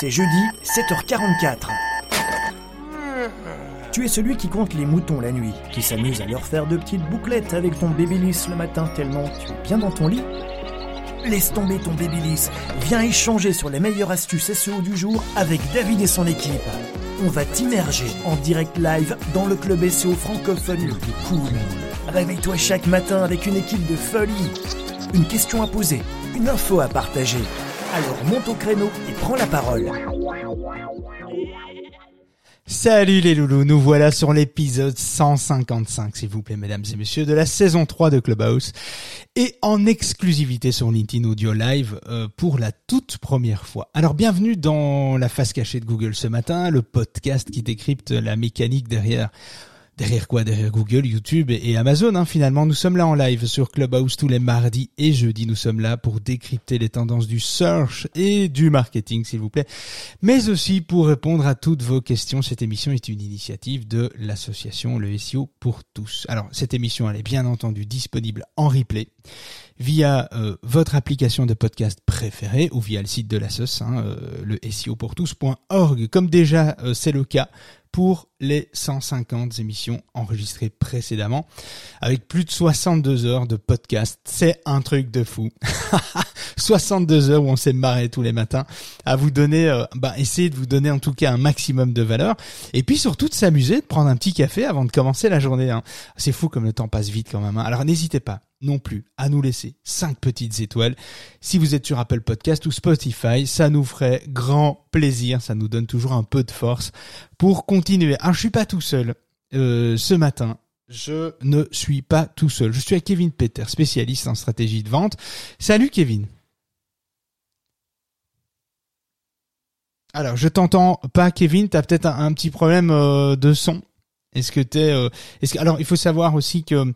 C'est jeudi, 7h44. Tu es celui qui compte les moutons la nuit, qui s'amuse à leur faire de petites bouclettes avec ton babyliss le matin tellement tu es bien dans ton lit. Laisse tomber ton babyliss, viens échanger sur les meilleures astuces SEO du jour avec David et son équipe. On va t'immerger en direct live dans le club SEO francophone le plus cool. Réveille-toi chaque matin avec une équipe de folie. Une question à poser, une info à partager. Alors monte au créneau et prends la parole. Salut les loulous, nous voilà sur l'épisode 155, s'il vous plaît, mesdames et messieurs, de la saison 3 de Clubhouse, et en exclusivité sur LinkedIn Audio Live euh, pour la toute première fois. Alors bienvenue dans la face cachée de Google ce matin, le podcast qui décrypte la mécanique derrière Derrière quoi Derrière Google, YouTube et Amazon. Hein, finalement, nous sommes là en live sur Clubhouse tous les mardis et jeudis. Nous sommes là pour décrypter les tendances du search et du marketing, s'il vous plaît, mais aussi pour répondre à toutes vos questions. Cette émission est une initiative de l'association Le SEO pour tous. Alors, cette émission, elle est bien entendu disponible en replay via euh, votre application de podcast préférée ou via le site de la hein, euh, le SEO pour tous.org, comme déjà euh, c'est le cas pour les 150 émissions enregistrées précédemment, avec plus de 62 heures de podcast. C'est un truc de fou. 62 heures où on s'est marré tous les matins à vous donner, euh, bah, essayer de vous donner en tout cas un maximum de valeur. Et puis surtout de s'amuser, de prendre un petit café avant de commencer la journée. Hein. C'est fou comme le temps passe vite quand même. Hein. Alors n'hésitez pas non plus à nous laisser 5 petites étoiles. Si vous êtes sur Apple Podcast ou Spotify, ça nous ferait grand plaisir, ça nous donne toujours un peu de force pour continuer. Ah, je suis pas tout seul euh, ce matin. Je ne suis pas tout seul. Je suis avec Kevin Peter, spécialiste en stratégie de vente. Salut Kevin. Alors, je t'entends pas, Kevin. T'as peut-être un, petit problème euh, de son. Est-ce que t'es euh, Est-ce que alors il faut savoir aussi que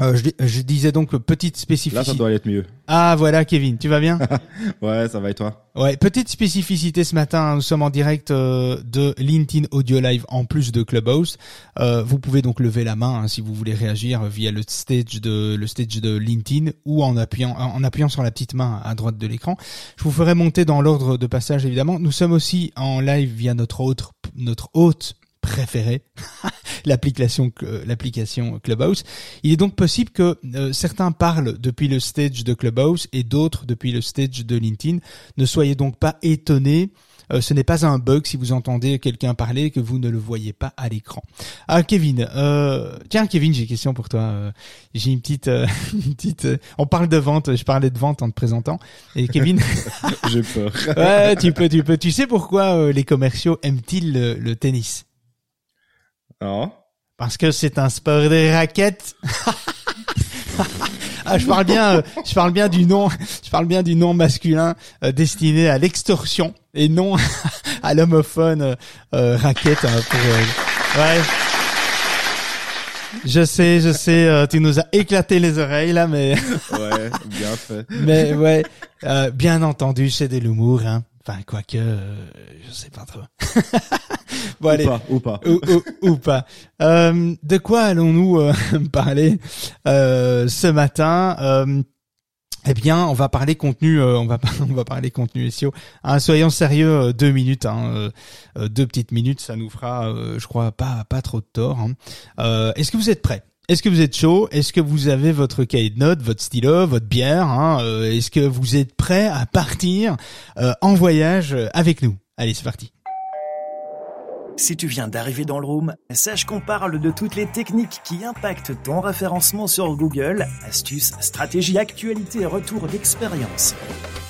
euh, je, je, disais donc petite spécificité. Là, ça doit être mieux. Ah voilà, Kevin, tu vas bien Ouais, ça va et toi? Ouais, petite spécificité ce matin. Nous sommes en direct euh, de LinkedIn Audio Live en plus de Clubhouse. Euh, vous pouvez donc lever la main hein, si vous voulez réagir via le stage de le stage de LinkedIn ou en appuyant en appuyant sur la petite main à droite de l'écran. Je vous ferai monter dans l'ordre de passage évidemment. Nous sommes aussi en live via notre autre notre hôte préféré, l'application l'application Clubhouse. Il est donc possible que euh, certains parlent depuis le stage de Clubhouse et d'autres depuis le stage de LinkedIn. Ne soyez donc pas étonnés. Euh, ce n'est pas un bug si vous entendez quelqu'un parler et que vous ne le voyez pas à l'écran. Ah Kevin, euh, tiens Kevin, j'ai une question pour toi. j'ai une petite, une petite. on parle de vente. Je parlais de vente en te présentant. Et Kevin, j'ai peur. ouais, tu peux, tu peux. Tu sais pourquoi les commerciaux aiment-ils le tennis? Non. Parce que c'est un sport de raquettes. ah, je parle bien, euh, je parle bien du nom, je parle bien du nom masculin euh, destiné à l'extorsion et non à l'homophone euh, raquette hein, pour. ouais. Je sais, je sais, tu nous as éclaté les oreilles là, mais. ouais, bien fait. Mais ouais, bien entendu, c'est de l'humour, hein. Enfin, quoique, je sais pas trop. bon, allez. Ou pas, ou pas. Ou, pas. Euh, de quoi allons-nous euh, parler euh, ce matin euh, eh bien, on va parler contenu, on va on va parler contenu SEO. Hein, soyons sérieux, deux minutes, hein, deux petites minutes, ça nous fera, je crois, pas pas trop de tort. Hein. Est-ce que vous êtes prêts? Est-ce que vous êtes chaud? Est-ce que vous avez votre cahier de notes, votre stylo, votre bière hein Est-ce que vous êtes prêt à partir en voyage avec nous? Allez, c'est parti. Si tu viens d'arriver dans le room, sache qu'on parle de toutes les techniques qui impactent ton référencement sur Google, astuces, stratégies, actualités et retours d'expérience.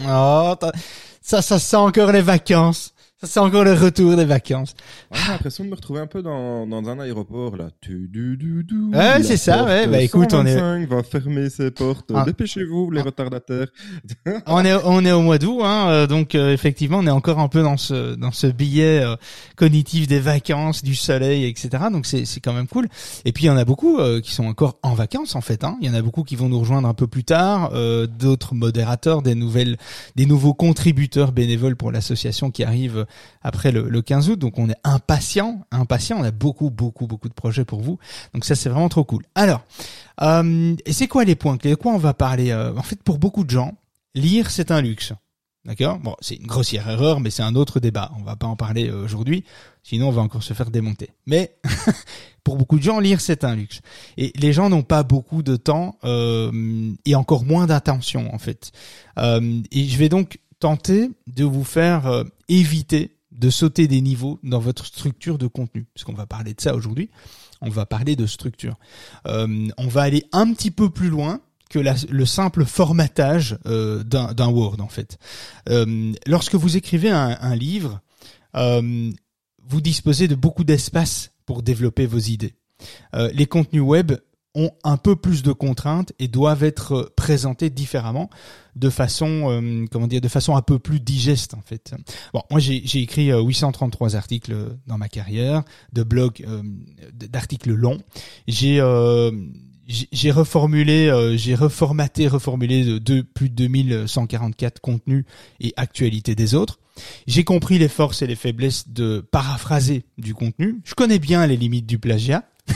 Oh, ça, ça sent encore les vacances. C'est encore le retour des vacances. Ouais, j'ai l'impression de me retrouver un peu dans, dans un aéroport, là. Tu, du, du, du, Ouais, c'est ça, ouais. Bah, écoute, on est- 125 va fermer ses portes. Ah. Dépêchez-vous, les Ah. retardataires. on est on est au mois d'août, hein, euh, donc euh, effectivement on est encore un peu dans ce dans ce billet euh, cognitif des vacances, du soleil, etc. Donc c'est c'est quand même cool. Et puis il y en a beaucoup euh, qui sont encore en vacances en fait. Hein. Il y en a beaucoup qui vont nous rejoindre un peu plus tard, euh, d'autres modérateurs, des nouvelles, des nouveaux contributeurs bénévoles pour l'association qui arrivent après le, le 15 août. Donc on est impatient, impatient. On a beaucoup beaucoup beaucoup de projets pour vous. Donc ça c'est vraiment trop cool. Alors euh, c'est quoi les points clés? De quoi on va parler Euh, En fait, pour beaucoup de gens, lire c'est un luxe. D'accord? Bon, c'est une grossière erreur, mais c'est un autre débat. On va pas en parler euh, aujourd'hui, sinon on va encore se faire démonter. Mais pour beaucoup de gens, lire c'est un luxe. Et les gens n'ont pas beaucoup de temps euh, et encore moins d'attention en fait. Euh, et je vais donc tenter de vous faire euh, éviter de sauter des niveaux dans votre structure de contenu, parce qu'on va parler de ça aujourd'hui. On va parler de structure. Euh, on va aller un petit peu plus loin que le simple formatage euh, d'un Word en fait. Euh, lorsque vous écrivez un, livre, euh, vous disposez de beaucoup d'espace pour développer vos idées. Les contenus web ont un peu plus de contraintes et doivent être euh, présentés différemment de façon euh, comment dire de façon un peu plus digeste en fait. Bon, moi j'ai écrit euh, 833 articles dans ma carrière de blogs euh, d'articles longs. J'ai euh, j'ai reformulé, euh, j'ai reformaté, reformulé de plus de 2144 contenus et actualités des autres. J'ai compris les forces et les faiblesses de paraphraser du contenu. Je connais bien les limites du plagiat.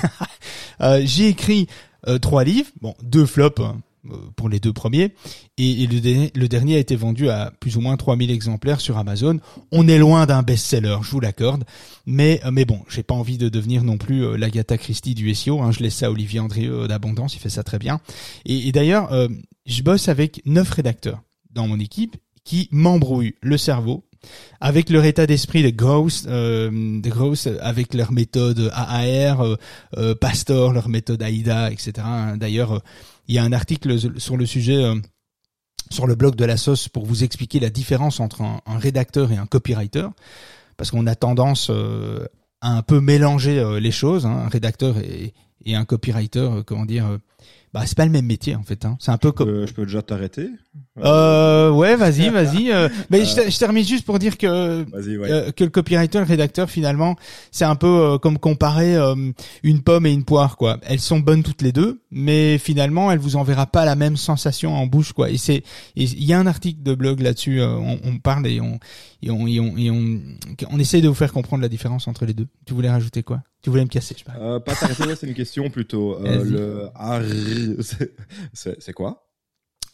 Euh, j'ai écrit euh, trois livres, bon, deux flops hein, euh, pour les deux premiers, et, le, dernier, a été vendu à plus ou moins 3000 exemplaires sur Amazon. On est loin d'un best-seller, je vous l'accorde, mais mais bon, j'ai pas envie de devenir non plus l'Agatha Christie du SEO. Hein, je laisse ça à Olivier Andrieux d'Abondance, il fait ça très bien. Et, d'ailleurs, je bosse avec neuf rédacteurs dans mon équipe qui m'embrouillent le cerveau avec leur état d'esprit de Gauss, euh, de avec leur méthode AAR, euh, euh, Pastor, leur méthode AIDA, etc. D'ailleurs, il y a un article sur le sujet sur le blog de la sauce pour vous expliquer la différence entre un, rédacteur et un copywriter, parce qu'on a tendance à un peu mélanger les choses, hein, un rédacteur et, un copywriter, comment dire, bah c'est pas le même métier en fait. Hein. C'est un peu comme Euh, je peux déjà t'arrêter euh, ouais, vas-y, vas-y. euh, mais je, te- je termine juste pour dire que ouais. euh, que le copywriter, le rédacteur, finalement, c'est un peu euh, comme comparer euh, une pomme et une poire, quoi. Elles sont bonnes toutes les deux, mais finalement, elles vous enverra pas la même sensation en bouche, quoi. Et c'est, il y a un article de blog là-dessus. on, on parle et on et on et on et on, on essaye de vous faire comprendre la différence entre les deux. Tu voulais rajouter quoi? Tu voulais me casser, je sais pas. Euh, pas t'arrêter, c'est une question plutôt. Euh, le ar, c'est- quoi?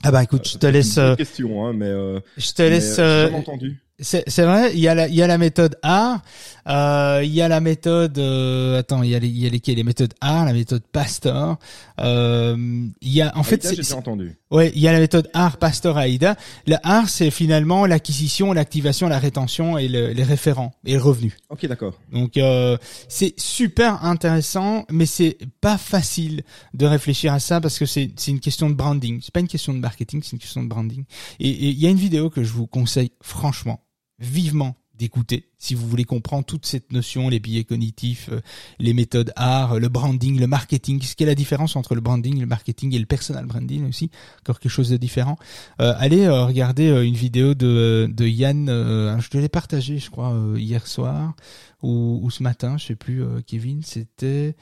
Ah bah écoute, je te C'est laisse, une euh, question, hein, mais euh, je te laisse. euh, entendu. C'est c'est vrai, il y a la il y a la méthode A, euh, il y a la méthode euh, attends, il y a les il y a lesquelles les méthodes A, la méthode Pastor. Euh, il y a en fait Aïda, c'est- j'ai entendu. ouais, il y a la méthode AR Pastor AIDA. La AR c'est finalement l'acquisition, l'activation, la rétention et le- les référents et le revenu. Ok, d'accord. Donc euh, c'est super intéressant, mais c'est pas facile de réfléchir à ça parce que c'est c'est une question de branding. C'est pas une question de marketing, c'est une question de branding. Et il y a une vidéo que je vous conseille franchement, vivement d'écouter si vous voulez comprendre toute cette notion, les billets cognitifs, euh, les méthodes art, le branding, le marketing. Ce qu'est la différence entre le branding, le marketing et le personal branding aussi, encore quelque chose de différent. Euh, allez euh, regarder euh, une vidéo de de Yann, euh, je te l'ai partagé, je crois, euh, hier soir ou, ou ce matin, je sais plus, euh, Kevin, c'était.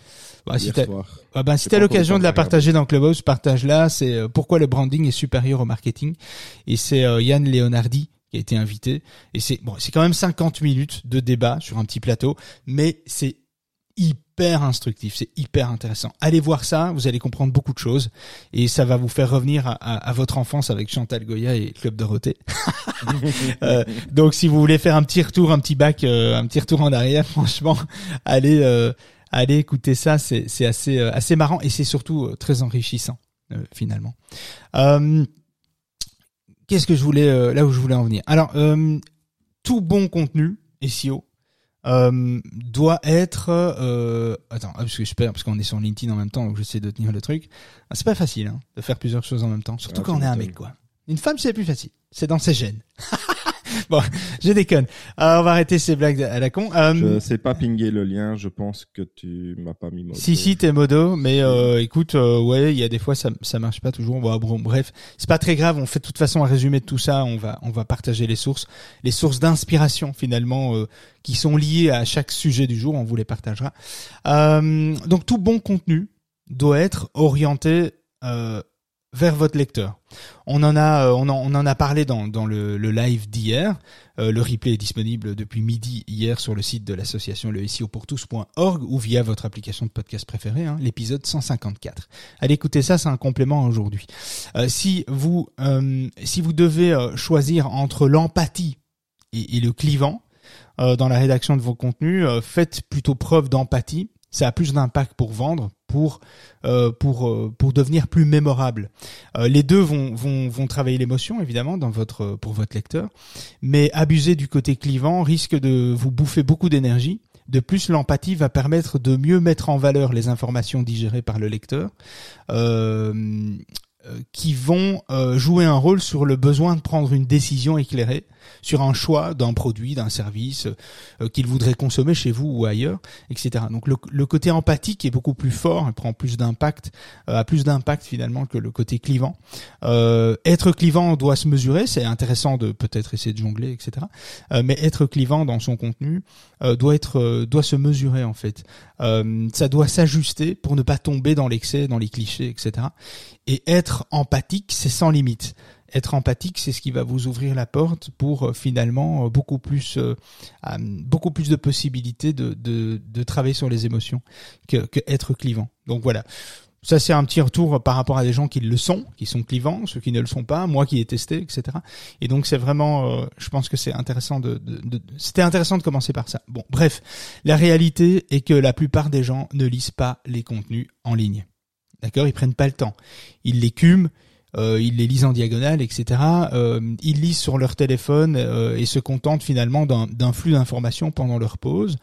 Bah, si t'as ah ben, si l'occasion de la partager dans Clubhouse, partage-la. C'est euh, pourquoi le branding est supérieur au marketing. Et c'est euh, Yann Leonardi qui a été invité. Et c'est bon, c'est quand même 50 minutes de débat sur un petit plateau, mais c'est hyper instructif, c'est hyper intéressant. Allez voir ça, vous allez comprendre beaucoup de choses et ça va vous faire revenir à, à- à votre enfance avec Chantal Goya et Club Dorothée. Euh, donc si vous voulez faire un petit retour, un petit bac, euh, un petit retour en arrière, franchement, allez euh, allez écouter ça, c'est assez euh, assez marrant et c'est surtout euh, très enrichissant finalement. Qu'est-ce que je voulais euh, là où je voulais en venir Alors euh, tout bon contenu SEO euh, doit être attends parce que je perds parce qu'on est sur LinkedIn en même temps donc j'essaie de tenir le truc. Ah, C'est pas facile hein, de faire plusieurs choses en même temps, surtout Ah, quand on est un mec quoi. Une femme c'est plus facile, c'est dans ses gènes. bon, je déconne. Euh, on va arrêter ces blagues à la con. Euh, Je sais pas pinguer le lien, je pense que tu m'as pas mis modo. Si si t'es modo, mais euh, écoute, euh, ouais, il y a des fois ça ça marche pas toujours. Bon, bon, bref, c'est pas très grave. On fait de toute façon un résumé de tout ça. On va on va partager les sources, les sources d'inspiration finalement euh, qui sont liées à chaque sujet du jour. On vous les partagera. Euh, donc tout bon contenu doit être orienté euh, vers votre lecteur. On en a, euh, on en, on en a parlé dans, dans le, le live d'hier. Euh, le replay est disponible depuis midi hier sur le site de l'association le ou via votre application de podcast préférée, hein, l'épisode 154. Allez écouter ça, c'est un complément aujourd'hui. Euh, si vous euh, si vous devez euh, choisir entre l'empathie et, et le clivant euh, dans la rédaction de vos contenus, faites plutôt preuve d'empathie. Ça a plus d'impact pour vendre, pour euh, pour euh, pour devenir plus mémorable. Euh, les deux vont vont vont travailler l'émotion évidemment dans votre pour votre lecteur, mais abuser du côté clivant risque de vous bouffer beaucoup d'énergie. De plus, l'empathie va permettre de mieux mettre en valeur les informations digérées par le lecteur, euh, qui vont euh, jouer un rôle sur le besoin de prendre une décision éclairée sur un choix d'un produit, d'un service euh, qu'il voudrait consommer chez vous ou ailleurs, etc. Donc le, le côté empathique est beaucoup plus fort, il prend plus d'impact, euh, a plus d'impact finalement que le côté clivant. Euh, être clivant doit se mesurer, c'est intéressant de peut-être essayer de jongler, etc. Euh, mais être clivant dans son contenu euh, doit être, euh, doit se mesurer en fait. Euh, ça doit s'ajuster pour ne pas tomber dans l'excès, dans les clichés, etc. Et être empathique, c'est sans limite être empathique, c'est ce qui va vous ouvrir la porte pour euh, finalement euh, beaucoup plus, euh, beaucoup plus de possibilités de, de, de travailler sur les émotions que, que être clivant. Donc voilà. Ça, c'est un petit retour par rapport à des gens qui le sont, qui sont clivants, ceux qui ne le sont pas, moi qui ai testé, etc. Et donc, c'est vraiment, euh, je pense que c'est intéressant de, de, de- c'était intéressant de commencer par ça. Bon, bref, la réalité est que la plupart des gens ne lisent pas les contenus en ligne. D'accord? Ils prennent pas le temps. Ils l'écument, euh, ils les lisent en diagonale, etc. Euh, ils lisent sur leur téléphone euh, et se contentent finalement d'un flux d'informations pendant leur pause.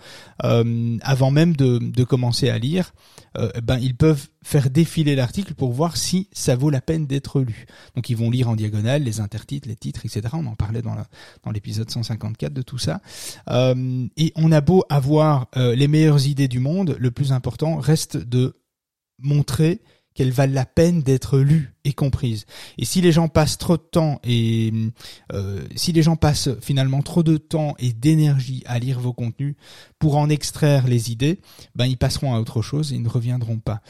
Euh, avant même de, de commencer à lire, euh, ben ils peuvent faire défiler l'article pour voir si ça vaut la peine d'être lu. Donc ils vont lire en diagonale les intertitres, les titres, etc. On en parlait dans la- dans l'épisode 154 de tout ça. Euh, et on a beau avoir les meilleures idées du monde, le plus important reste de montrer qu'elles valent la peine d'être lues et comprises. Et si les gens passent trop de temps et euh, si les gens passent finalement trop de temps et d'énergie à lire vos contenus pour en extraire les idées, ben ils passeront à autre chose et ils ne reviendront pas.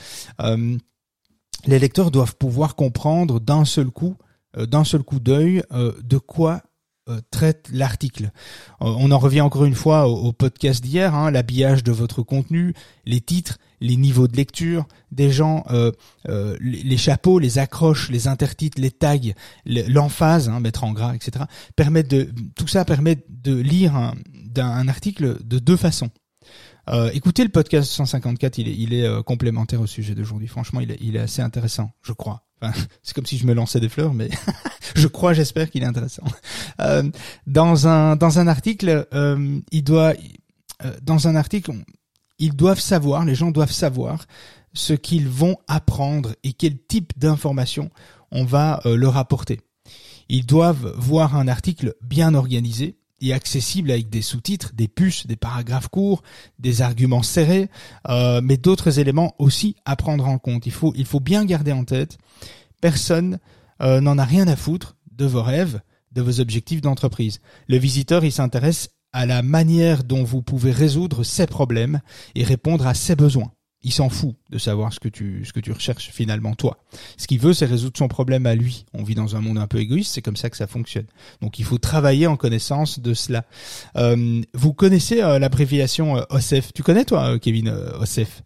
Euh, les lecteurs doivent pouvoir comprendre d'un seul coup, euh, d'un seul coup d'œil, de quoi traite l'article. On en revient encore une fois au, au podcast d'hier, hein, l'habillage de votre contenu, les titres, les niveaux de lecture des gens, euh, euh, les, chapeaux, les accroches, les intertitres, les tags, le- l'emphase, hein, mettre en gras, etc. Permettent de, tout ça permet de lire un, article de deux façons. Euh, écoutez le podcast 154, il est, il est complémentaire au sujet d'aujourd'hui. Franchement, il est, assez intéressant, je crois. Enfin, c'est comme si je me lançais des fleurs, mais je crois, j'espère qu'il est intéressant. Dans un dans un article, il doit dans un article, ils doivent savoir, les gens doivent savoir ce qu'ils vont apprendre et quel type d'informations on va euh, leur apporter. Ils doivent voir un article bien organisé et accessible avec des sous-titres, des puces, des paragraphes courts, des arguments serrés, euh, mais d'autres éléments aussi à prendre en compte. Il faut, il faut bien garder en tête, personne euh, n'en a rien à foutre de vos rêves, de vos objectifs d'entreprise. Le visiteur, il s'intéresse à la manière dont vous pouvez résoudre ses problèmes et répondre à ses besoins. Il s'en fout de savoir ce que tu ce que tu recherches finalement toi. Ce qu'il veut, c'est résoudre son problème à lui. On vit dans un monde un peu égoïste, c'est comme ça que ça fonctionne. Donc il faut travailler en connaissance de cela. Euh, vous connaissez euh, l'abréviation euh, OSEF Tu connais toi, euh, Kevin OSEF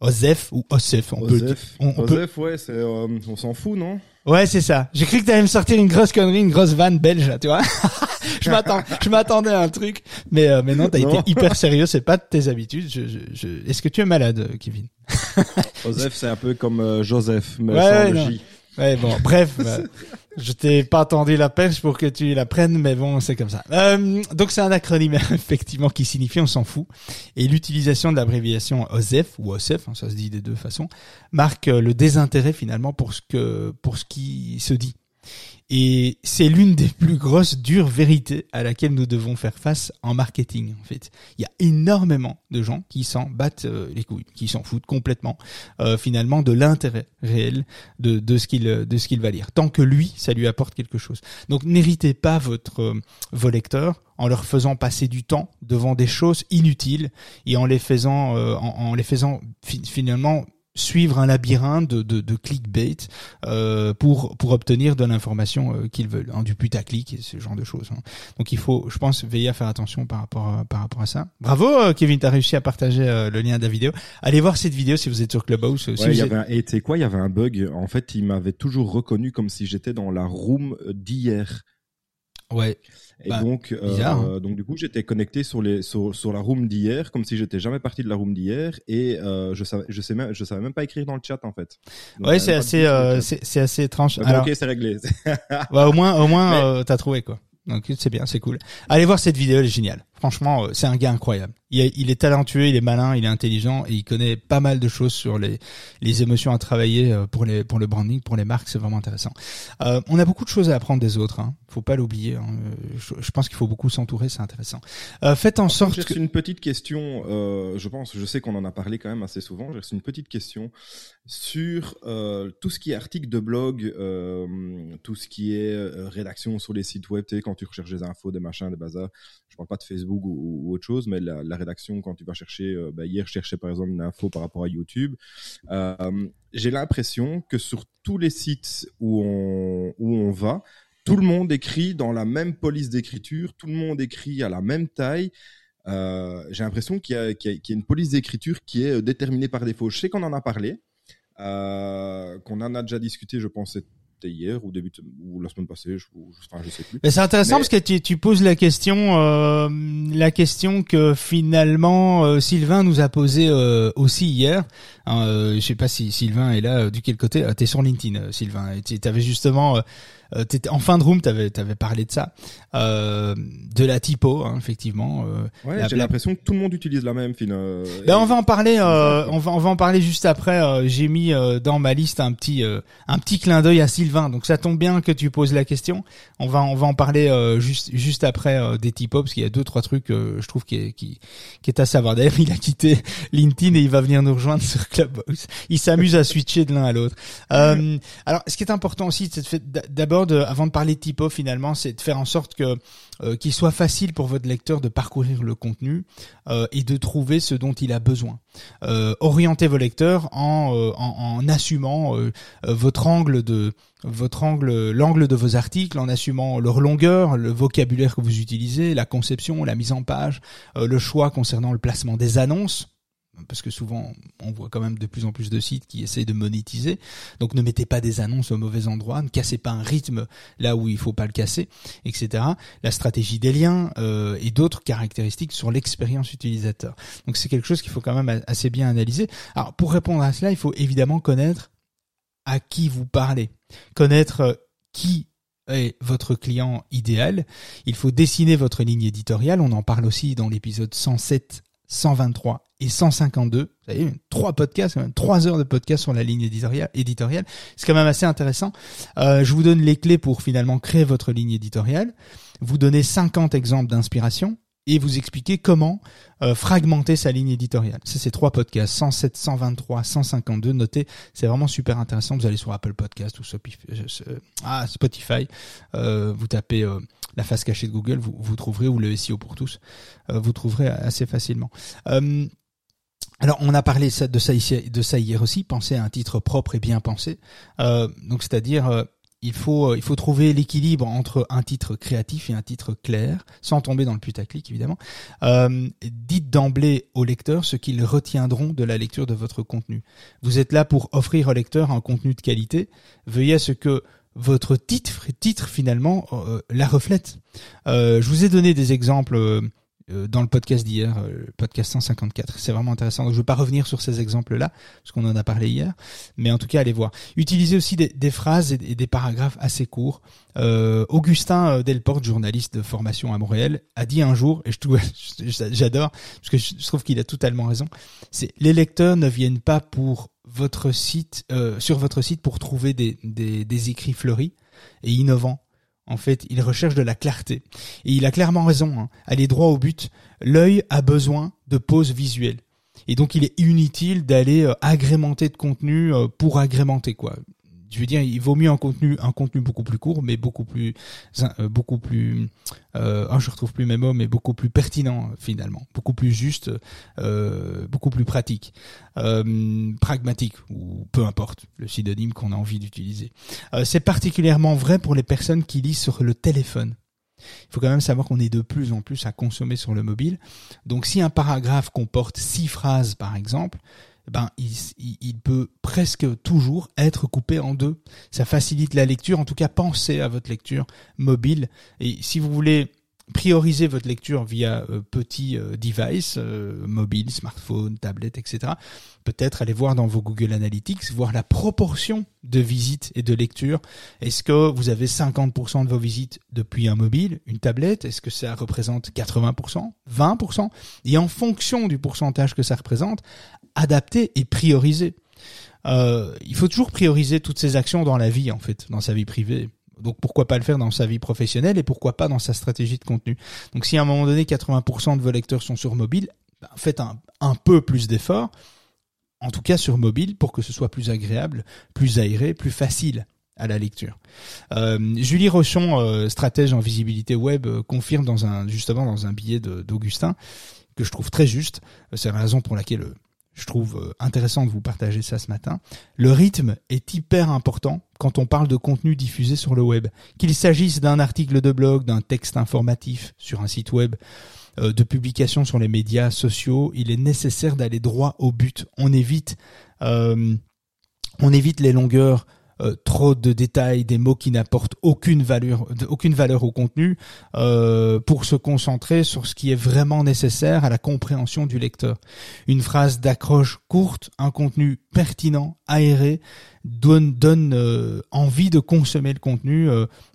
OSEF ou OSEF on peut. Osef, on- on peut- Osef, ouais, on s'en fout, non? Ouais, c'est ça. J'ai cru que t'allais me sortir une grosse connerie, une grosse vanne belge, là, tu vois. je m'attends, je m'attendais à un truc, mais euh, mais non, t'as été hyper sérieux. C'est pas de tes habitudes. Je, je, je- Est-ce que tu es malade, euh, Kevin? Osef, c'est un peu comme euh, Joseph, mais Ouais, sans ouais, le non. J. Ouais, bon, bref, bah, je t'ai pas tendu la perche pour que tu la prennes, mais bon, c'est comme ça. Euh, donc c'est un acronyme effectivement qui signifie on s'en fout, et l'utilisation de l'abréviation OSEF ou OSEF, hein, ça se dit des deux façons, marque euh, le désintérêt finalement pour ce que pour ce qui se dit. Et c'est l'une des plus grosses dures vérités à laquelle nous devons faire face en marketing. En fait, il y a énormément de gens qui s'en battent euh, les couilles, qui s'en foutent complètement euh, finalement de l'intérêt réel de, de ce qu'il de ce qu'il va lire. Tant que lui, ça lui apporte quelque chose. Donc n'héritez pas votre euh, vos lecteurs en leur faisant passer du temps devant des choses inutiles et en les faisant en, en, les faisant finalement suivre un labyrinthe de, de, de clickbait euh, pour pour obtenir de l'information euh, qu'ils veulent, hein, du putaclic et ce genre de choses. Hein. Donc il faut, je pense, veiller à faire attention par rapport à, par rapport à ça. Bravo euh, Kevin, t'as réussi à partager euh, le lien de la vidéo. Allez voir cette vidéo si vous êtes sur Clubhouse. Ouais, y avait un, et tu sais quoi, il y avait un bug. En fait, il m'avait toujours reconnu comme si j'étais dans la room d'hier. Ouais. Et bah, donc, euh, hein. donc du coup, j'étais connecté sur les sur, sur la room d'hier, comme si j'étais jamais parti de la room d'hier, et euh, je savais je sais même je savais même pas écrire dans le chat en fait. Donc, ouais, c'est assez euh, c'est assez étrange. Alors, ok, c'est réglé. ouais, au moins au moins euh, t'as trouvé quoi. Donc c'est bien, c'est cool. Allez voir cette vidéo, elle est géniale. Franchement, euh, c'est un gars incroyable. Il est, il est, talentueux, il est malin, il est intelligent et il connaît pas mal de choses sur les, les émotions à travailler euh, pour les pour le branding, pour les marques. C'est vraiment intéressant. Euh, on a beaucoup de choses à apprendre des autres. Hein. Faut pas l'oublier. Hein. Je, je, pense qu'il faut beaucoup s'entourer. C'est intéressant. Euh, faites en sorte. J'ai une petite question. Euh, je pense, je sais qu'on en a parlé quand même assez souvent. J'ai une petite question sur euh, tout ce qui est article de blog, tout ce qui est rédaction sur les sites web. Tu sais, quand tu recherches des infos, des machins, des bazars je parle pas de Facebook ou, autre chose, mais la, rédaction, quand tu vas chercher, euh, bah, hier je cherchais par exemple une info par rapport à YouTube, euh, j'ai l'impression que sur tous les sites où on, où on va, tout le monde écrit dans la même police d'écriture, tout le monde écrit à la même taille. Euh, j'ai l'impression qu'il y, qu y, a une police d'écriture qui est déterminée par défaut. Je sais qu'on en a parlé, qu'on en a déjà discuté, je pense, hier ou début ou la semaine passée, je, enfin, je sais plus. Mais c'est intéressant parce que tu, tu, poses la question, euh, la question que finalement euh, Sylvain nous a posée euh, aussi hier. Hein, euh, je sais pas si Sylvain est là, du quel côté. T'es sur LinkedIn, Sylvain. Tu avais justement euh, en fin de room, tu avais, parlé de ça, euh, de la typo, hein, effectivement. Euh, ouais, j'ai l'impression que tout le monde utilise la même. Fine, ben, on va en parler. on va on va en parler juste après. j'ai mis dans ma liste un petit un petit clin d'œil à Sylvain. Donc ça tombe bien que tu poses la question. On va on va en parler juste juste après des typos parce qu'il y a deux trois trucs je trouve qui est qui qui est à savoir. D'ailleurs, il a quitté LinkedIn et il va venir nous rejoindre sur Clubhouse. Il s'amuse à switcher de l'un à l'autre. alors, ce qui est important aussi, c'est d'abord avant de parler de typo finalement, c'est de faire en sorte que euh, qu'il soit facile pour votre lecteur de parcourir le contenu euh, et de trouver ce dont il a besoin. Euh, orientez vos lecteurs en, euh, en, en assumant euh, votre angle de votre angle, l'angle de vos articles, en assumant leur longueur, le vocabulaire que vous utilisez, la conception, la mise en page, le choix concernant le placement des annonces parce que souvent on voit quand même de plus en plus de sites qui essayent de monétiser. Donc ne mettez pas des annonces au mauvais endroit, ne cassez pas un rythme là où il faut pas le casser, etc. La stratégie des liens euh, et d'autres caractéristiques sur l'expérience utilisateur. Donc c'est quelque chose qu'il faut quand même assez bien analyser. Alors pour répondre à cela, il faut évidemment connaître à qui vous parlez, connaître euh, qui est votre client idéal. Il faut dessiner votre ligne éditoriale. On en parle aussi dans l'épisode 107 123 et 152. Vous savez, trois podcasts, même, trois heures de podcast sur la ligne éditoriale. C'est quand même assez intéressant. Euh, je vous donne les clés pour finalement créer votre ligne éditoriale. Vous donnez 50 exemples d'inspiration et vous expliquer comment euh, fragmenter sa ligne éditoriale. Ça, c'est trois podcasts, 107, 123, 152. Notez, c'est vraiment super intéressant. Vous allez sur Apple Podcast ou euh, ah, Spotify, euh, vous tapez euh, la face cachée de Google, vous, vous trouverez, ou le SEO pour tous, euh, vous trouverez assez facilement. Alors, on a parlé de ça, hier aussi. Pensez à un titre propre et bien pensé. donc, c'est-à-dire il faut, euh, il faut trouver l'équilibre entre un titre créatif et un titre clair, sans tomber dans le putaclic évidemment. Euh, dites d'emblée aux lecteurs ce qu'ils retiendront de la lecture de votre contenu. Vous êtes là pour offrir au lecteur un contenu de qualité. Veuillez à ce que votre titre, titre finalement euh, la reflète. Euh, je vous ai donné des exemples euh, dans le podcast d'hier, euh, le podcast 154. C'est vraiment intéressant. Donc je ne vais pas revenir sur ces exemples-là, parce qu'on en a parlé hier, mais en tout cas, allez voir. Utilisez aussi des, des phrases et, des paragraphes assez courts. Euh, Augustin Delporte, journaliste de formation à Montréal, a dit un jour, et je j'adore, parce que je trouve qu'il a totalement raison, c'est les lecteurs ne viennent pas pour votre site, euh, sur votre site pour trouver des, des, des écrits fleuris, et innovant. En fait, il recherche de la clarté. Et il a clairement raison. Hein. Aller droit au but. L'œil a besoin de pauses visuelles. Et donc, il est inutile d'aller euh, agrémenter de contenu euh, pour agrémenter quoi je veux dire, il vaut mieux un contenu, un contenu beaucoup plus court, mais beaucoup plus, euh, beaucoup plus, euh, je retrouve plus mes mots, mais beaucoup plus pertinent finalement, beaucoup plus juste, euh, beaucoup plus pratique, euh, pragmatique ou peu importe le synonyme qu'on a envie d'utiliser. Euh, c'est particulièrement vrai pour les personnes qui lisent sur le téléphone. Il faut quand même savoir qu'on est de plus en plus à consommer sur le mobile. Donc si un paragraphe comporte six phrases par exemple, ben il, il, peut presque toujours être coupé en deux. Ça facilite la lecture, en tout cas pensez à votre lecture mobile. Et si vous voulez prioriser votre lecture via euh, petit euh, device, euh, mobile, smartphone, tablette, etc. Peut-être aller voir dans vos Google Analytics, voir la proportion de visites et de lectures. Est-ce que vous avez 50% de vos visites depuis un mobile, une tablette? Est-ce que ça représente 80% 20% Et en fonction du pourcentage que ça représente, adapter et prioriser. il faut toujours prioriser toutes ces actions dans la vie, en fait, dans sa vie privée. Donc pourquoi pas le faire dans sa vie professionnelle et pourquoi pas dans sa stratégie de contenu. Donc si à un moment donné 80% de vos lecteurs sont sur mobile, ben, faites un, un peu plus d'efforts, en tout cas sur mobile, pour que ce soit plus agréable, plus aéré, plus facile à la lecture. Euh, Julie Rochon, euh, stratège en visibilité web, euh, confirme dans un justement dans un billet d'Augustin que je trouve très juste. C'est la raison pour laquelle je trouve euh, intéressant de vous partager ça ce matin. Le rythme est hyper important quand on parle de contenu diffusé sur le web. Qu'il s'agisse d'un article de blog, d'un texte informatif sur un site web, euh, de publication sur les médias sociaux, il est nécessaire d'aller droit au but. On évite, euh, on évite les longueurs euh, trop de détails, des mots qui n'apportent aucune valeur, au contenu, euh, pour se concentrer sur ce qui est vraiment nécessaire à la compréhension du lecteur. Une phrase d'accroche courte, un contenu pertinent, aéré, donne, euh, envie de consommer le contenu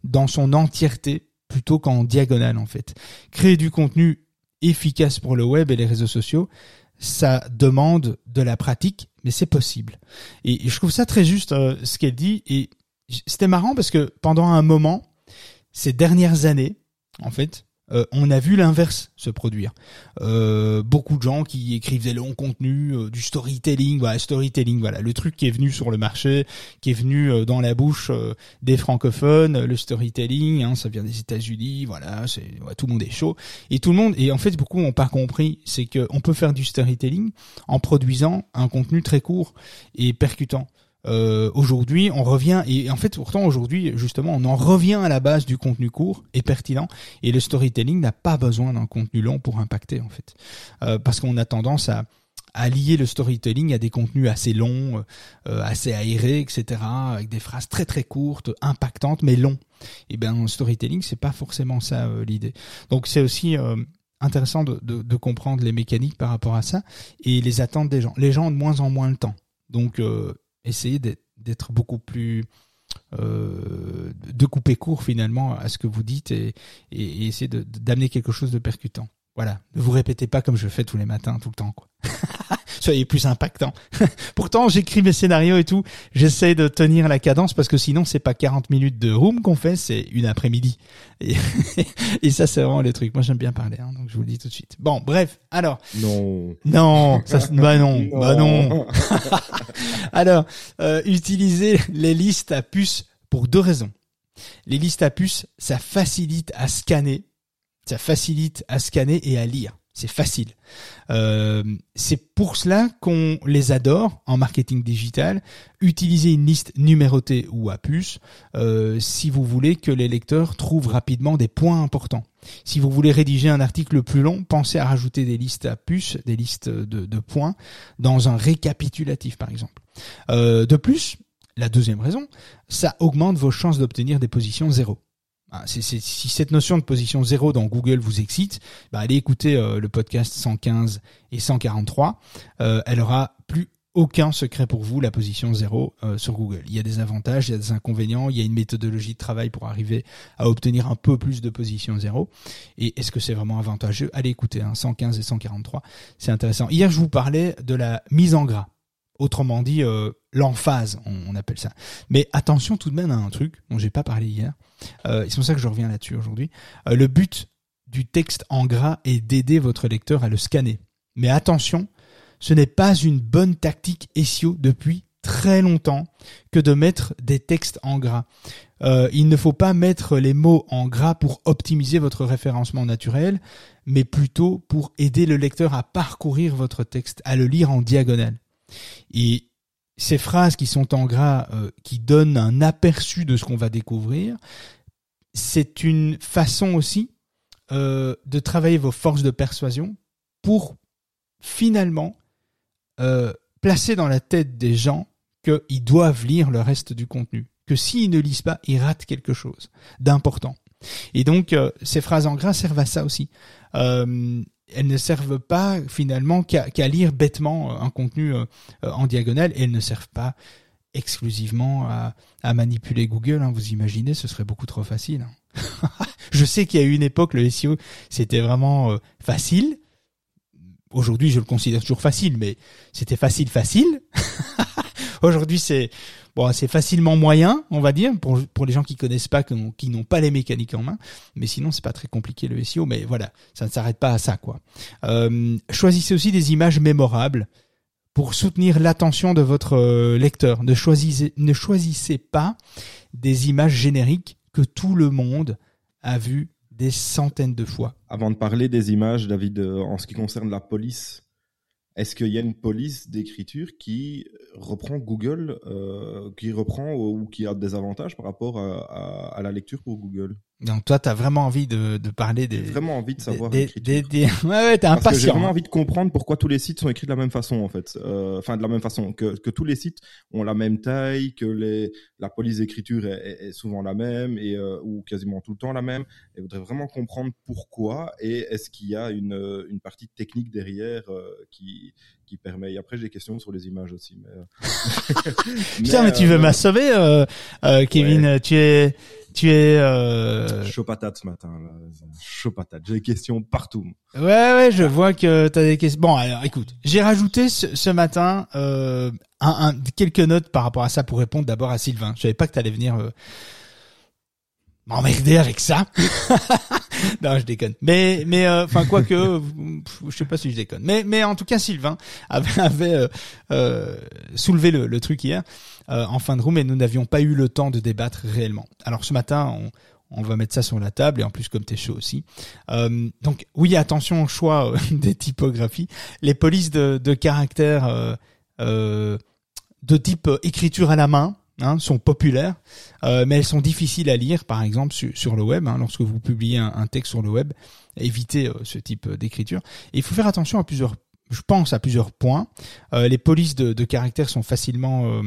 dans son entièreté plutôt qu'en diagonale en fait. Créer du contenu efficace pour le web et les réseaux sociaux, ça demande de la pratique, mais c'est possible. Et je trouve ça très juste euh, ce qu'elle dit. Et c'était marrant parce que pendant un moment, ces dernières années, en fait, euh, on a vu l'inverse se produire. Euh, beaucoup de gens qui écrivent des longs contenus, euh, du storytelling, voilà, storytelling, voilà, le truc qui est venu sur le marché, qui est venu dans la bouche des francophones, le storytelling, hein, ça vient des États-Unis, voilà, c'est tout le monde est chaud et tout le monde et en fait beaucoup n'ont pas compris, c'est que on peut faire du storytelling en produisant un contenu très court et percutant. Euh, aujourd'hui, on revient et en fait pourtant aujourd'hui justement on en revient à la base du contenu court et pertinent et le storytelling n'a pas besoin d'un contenu long pour impacter en fait euh, parce qu'on a tendance à, à lier le storytelling à des contenus assez longs, euh, assez aérés, etc., avec des phrases très très courtes, impactantes mais longs. Et ben storytelling c'est pas forcément ça l'idée. Donc c'est aussi intéressant de, de, de, comprendre les mécaniques par rapport à ça et les attentes des gens. Les gens ont de moins en moins le temps. Donc essayer d'être beaucoup plus euh, de couper court finalement à ce que vous dites et, et, essayer d'amener quelque chose de percutant. Voilà, ne vous répétez pas comme je fais tous les matins, tout le temps, quoi. Soyez plus impactant. Pourtant, j'écris mes scénarios et tout. J'essaie de tenir la cadence parce que sinon, c'est pas 40 minutes de room qu'on fait, c'est une après-midi. Et, et, ça, c'est vraiment le truc. Moi, j'aime bien parler, hein, donc je vous le dis tout de suite. Bon, bref. Alors. Non. Non. Ça, bah non. Bah non. alors, euh, utiliser les listes à puces pour deux raisons. Les listes à puces, ça facilite à scanner ça facilite à scanner et à lire. C'est facile. Euh, c'est pour cela qu'on les adore en marketing digital. Utilisez une liste numérotée ou à puce euh, si vous voulez que les lecteurs trouvent rapidement des points importants. Si vous voulez rédiger un article plus long, pensez à rajouter des listes à puce, des listes de, points dans un récapitulatif par exemple. Euh, de plus, la deuxième raison, ça augmente vos chances d'obtenir des positions zéro. Ah, si, cette notion de position zéro dans Google vous excite, bah allez écouter euh, le podcast 115 et 143. Euh, elle aura plus aucun secret pour vous, la position zéro euh, sur Google. Il y a des avantages, il y a des inconvénients, il y a une méthodologie de travail pour arriver à obtenir un peu plus de position zéro. Et est-ce que c'est vraiment avantageux? Allez écouter, hein, 115 et 143, c'est intéressant. Hier, je vous parlais de la mise en gras autrement dit euh, l'emphase, on, appelle ça. Mais attention tout de même à un truc dont j'ai pas parlé hier. Euh, c'est pour ça que je reviens là-dessus aujourd'hui. Euh, le but du texte en gras est d'aider votre lecteur à le scanner. Mais attention, ce n'est pas une bonne tactique SEO depuis très longtemps que de mettre des textes en gras. Il ne faut pas mettre les mots en gras pour optimiser votre référencement naturel, mais plutôt pour aider le lecteur à parcourir votre texte, à le lire en diagonale. Et ces phrases qui sont en gras, euh, qui donnent un aperçu de ce qu'on va découvrir, c'est une façon aussi euh, de travailler vos forces de persuasion pour finalement placer dans la tête des gens qu'ils doivent lire le reste du contenu. Que s'ils ne lisent pas, ils ratent quelque chose d'important. Et donc, euh, ces phrases en gras servent à ça aussi. Euh, elles ne servent pas finalement qu'à lire bêtement euh, un contenu en diagonale et elles ne servent pas exclusivement à, manipuler Google. Hein. Vous imaginez, ce serait beaucoup trop facile. Hein. je sais qu'il y a eu une époque, le SEO, c'était vraiment facile. Aujourd'hui, je le considère toujours facile, mais c'était facile, facile. Aujourd'hui, c'est bon, c'est facilement moyen, on va dire, pour, pour les gens qui connaissent pas, qui n'ont pas les mécaniques en main. Mais sinon, c'est pas très compliqué le SEO. Mais voilà, ça ne s'arrête pas à ça, quoi. Euh, choisissez aussi des images mémorables pour soutenir l'attention de votre euh, lecteur. Ne choisissez, ne choisissez pas des images génériques que tout le monde a vues des centaines de fois. Avant de parler des images, David, euh, en ce qui concerne la police, est-ce qu'il y a une police d'écriture qui reprend Google, euh, qui reprend ou qui a des avantages par rapport à, la lecture pour Google? Donc toi, tu as vraiment envie de, parler des... J'ai vraiment envie de savoir des, des, des, Ouais, ouais, t'es impatient. J'ai vraiment envie de comprendre pourquoi tous les sites sont écrits de la même façon, en fait. Euh, enfin, de la même façon. Que, que tous les sites ont la même taille, que les, la police d'écriture est, souvent la même, et, euh, ou quasiment tout le temps la même. Et je voudrais vraiment comprendre pourquoi, et est-ce qu'il y a une, une partie technique derrière qui, qui permet. Et après, j'ai des questions sur les images aussi. Mais... Euh, Putain, mais, tu veux euh... sauver, euh, euh, Kevin Tu es, tu es euh... chaud patate ce matin. Là. Chaud patate. J'ai des questions partout. Ouais, ouais, je vois que tu as des questions. Bon, alors, écoute, j'ai rajouté ce, ce matin un, un, quelques notes par rapport à ça pour répondre d'abord à Sylvain. Je savais pas que tu allais venir m'emmerder avec ça. non, je déconne. Mais, mais, euh, enfin, quoi que, je sais pas si je déconne. Mais, mais en tout cas, Sylvain avait, avait euh, euh, soulevé le, truc hier en fin de room et nous n'avions pas eu le temps de débattre réellement. Alors ce matin, on, on va mettre ça sur la table et en plus comme t'es chaud aussi. donc oui, attention au choix des typographies. Les polices de, de caractères de type écriture à la main, Hein, sont populaires, euh, mais elles sont difficiles à lire, par exemple sur, le web. Hein, lorsque vous publiez un, texte sur le web, évitez euh, ce type d'écriture. il faut faire attention à plusieurs, je pense à plusieurs points. Euh, les polices de, caractères sont facilement,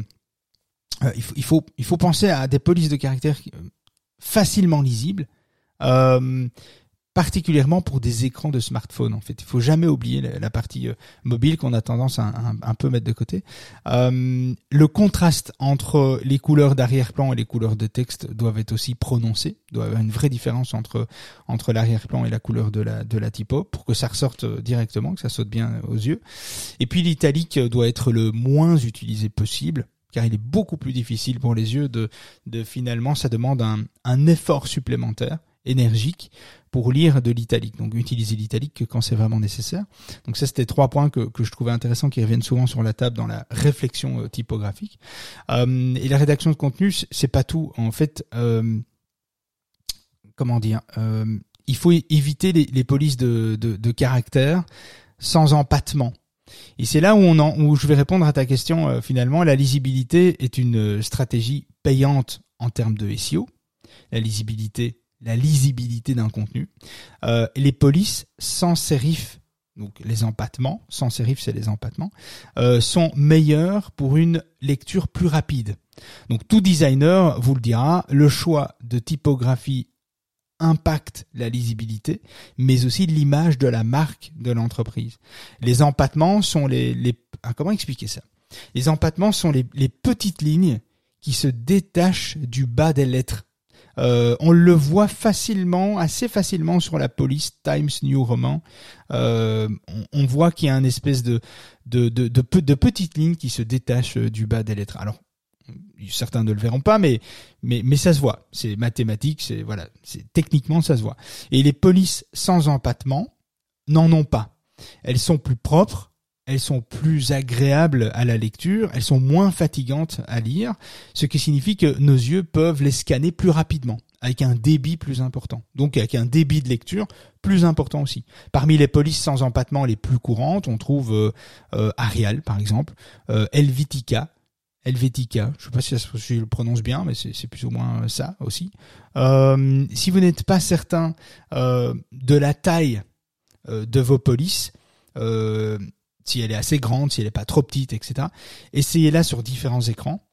il faut, il, faut, il faut penser à des polices de caractères facilement lisibles particulièrement pour des écrans de smartphone en fait. Il faut jamais oublier la, partie euh, mobile qu'on a tendance à un, peu mettre de côté. Euh, le contraste entre les couleurs d'arrière-plan et les couleurs de texte doivent être aussi prononcés. Il doit y avoir une vraie différence entre entre l'arrière-plan et la couleur de la de la typo pour que ça ressorte directement, que ça saute bien aux yeux. Et puis l'italique doit être le moins utilisé possible car il est beaucoup plus difficile pour les yeux de, de finalement, ça demande un, un effort supplémentaire énergique pour lire de l'italique. Donc utiliser l'italique quand c'est vraiment nécessaire. Donc ça c'était trois points que, que je trouvais intéressants qui reviennent souvent sur la table dans la réflexion euh, typographique. Euh, et la rédaction de contenu c'est pas tout. En fait, euh, comment dire, euh, il faut éviter les, les polices de, de, de caractères sans empattement. Et c'est là où, on en, où je vais répondre à ta question euh, finalement. La lisibilité est une stratégie payante en termes de SEO. La lisibilité la lisibilité d'un contenu. Euh, les polices sans sérif, donc les empattements, sans sérif c'est les empattements, euh, sont meilleurs pour une lecture plus rapide. Donc tout designer vous le dira, le choix de typographie impacte la lisibilité, mais aussi l'image de la marque de l'entreprise. Les empattements sont les, les ah, comment expliquer ça? Les empattements sont les, les petites lignes qui se détachent du bas des lettres on le voit facilement, assez facilement sur la police Times New Roman. On, on, voit qu'il y a une espèce de de, de, de, de petites lignes qui se détachent du bas des lettres. Alors certains ne le verront pas, mais mais mais ça se voit. C'est mathématique, c'est voilà, c'est techniquement ça se voit. Et les polices sans empattement n'en ont pas. Elles sont plus propres, elles sont plus agréables à la lecture, elles sont moins fatigantes à lire, ce qui signifie que nos yeux peuvent les scanner plus rapidement, avec un débit plus important. Donc avec un débit de lecture plus important aussi. Parmi les polices sans empattement les plus courantes, on trouve euh, euh Arial par exemple, euh, Helvetica, Helvetica. Je sais pas si, je le prononce bien, mais c'est plus ou moins ça aussi. Euh, si vous n'êtes pas certain euh, de la taille de vos polices, euh, si elle est assez grande, si elle n'est pas trop petite, etc., essayez-la sur différents écrans.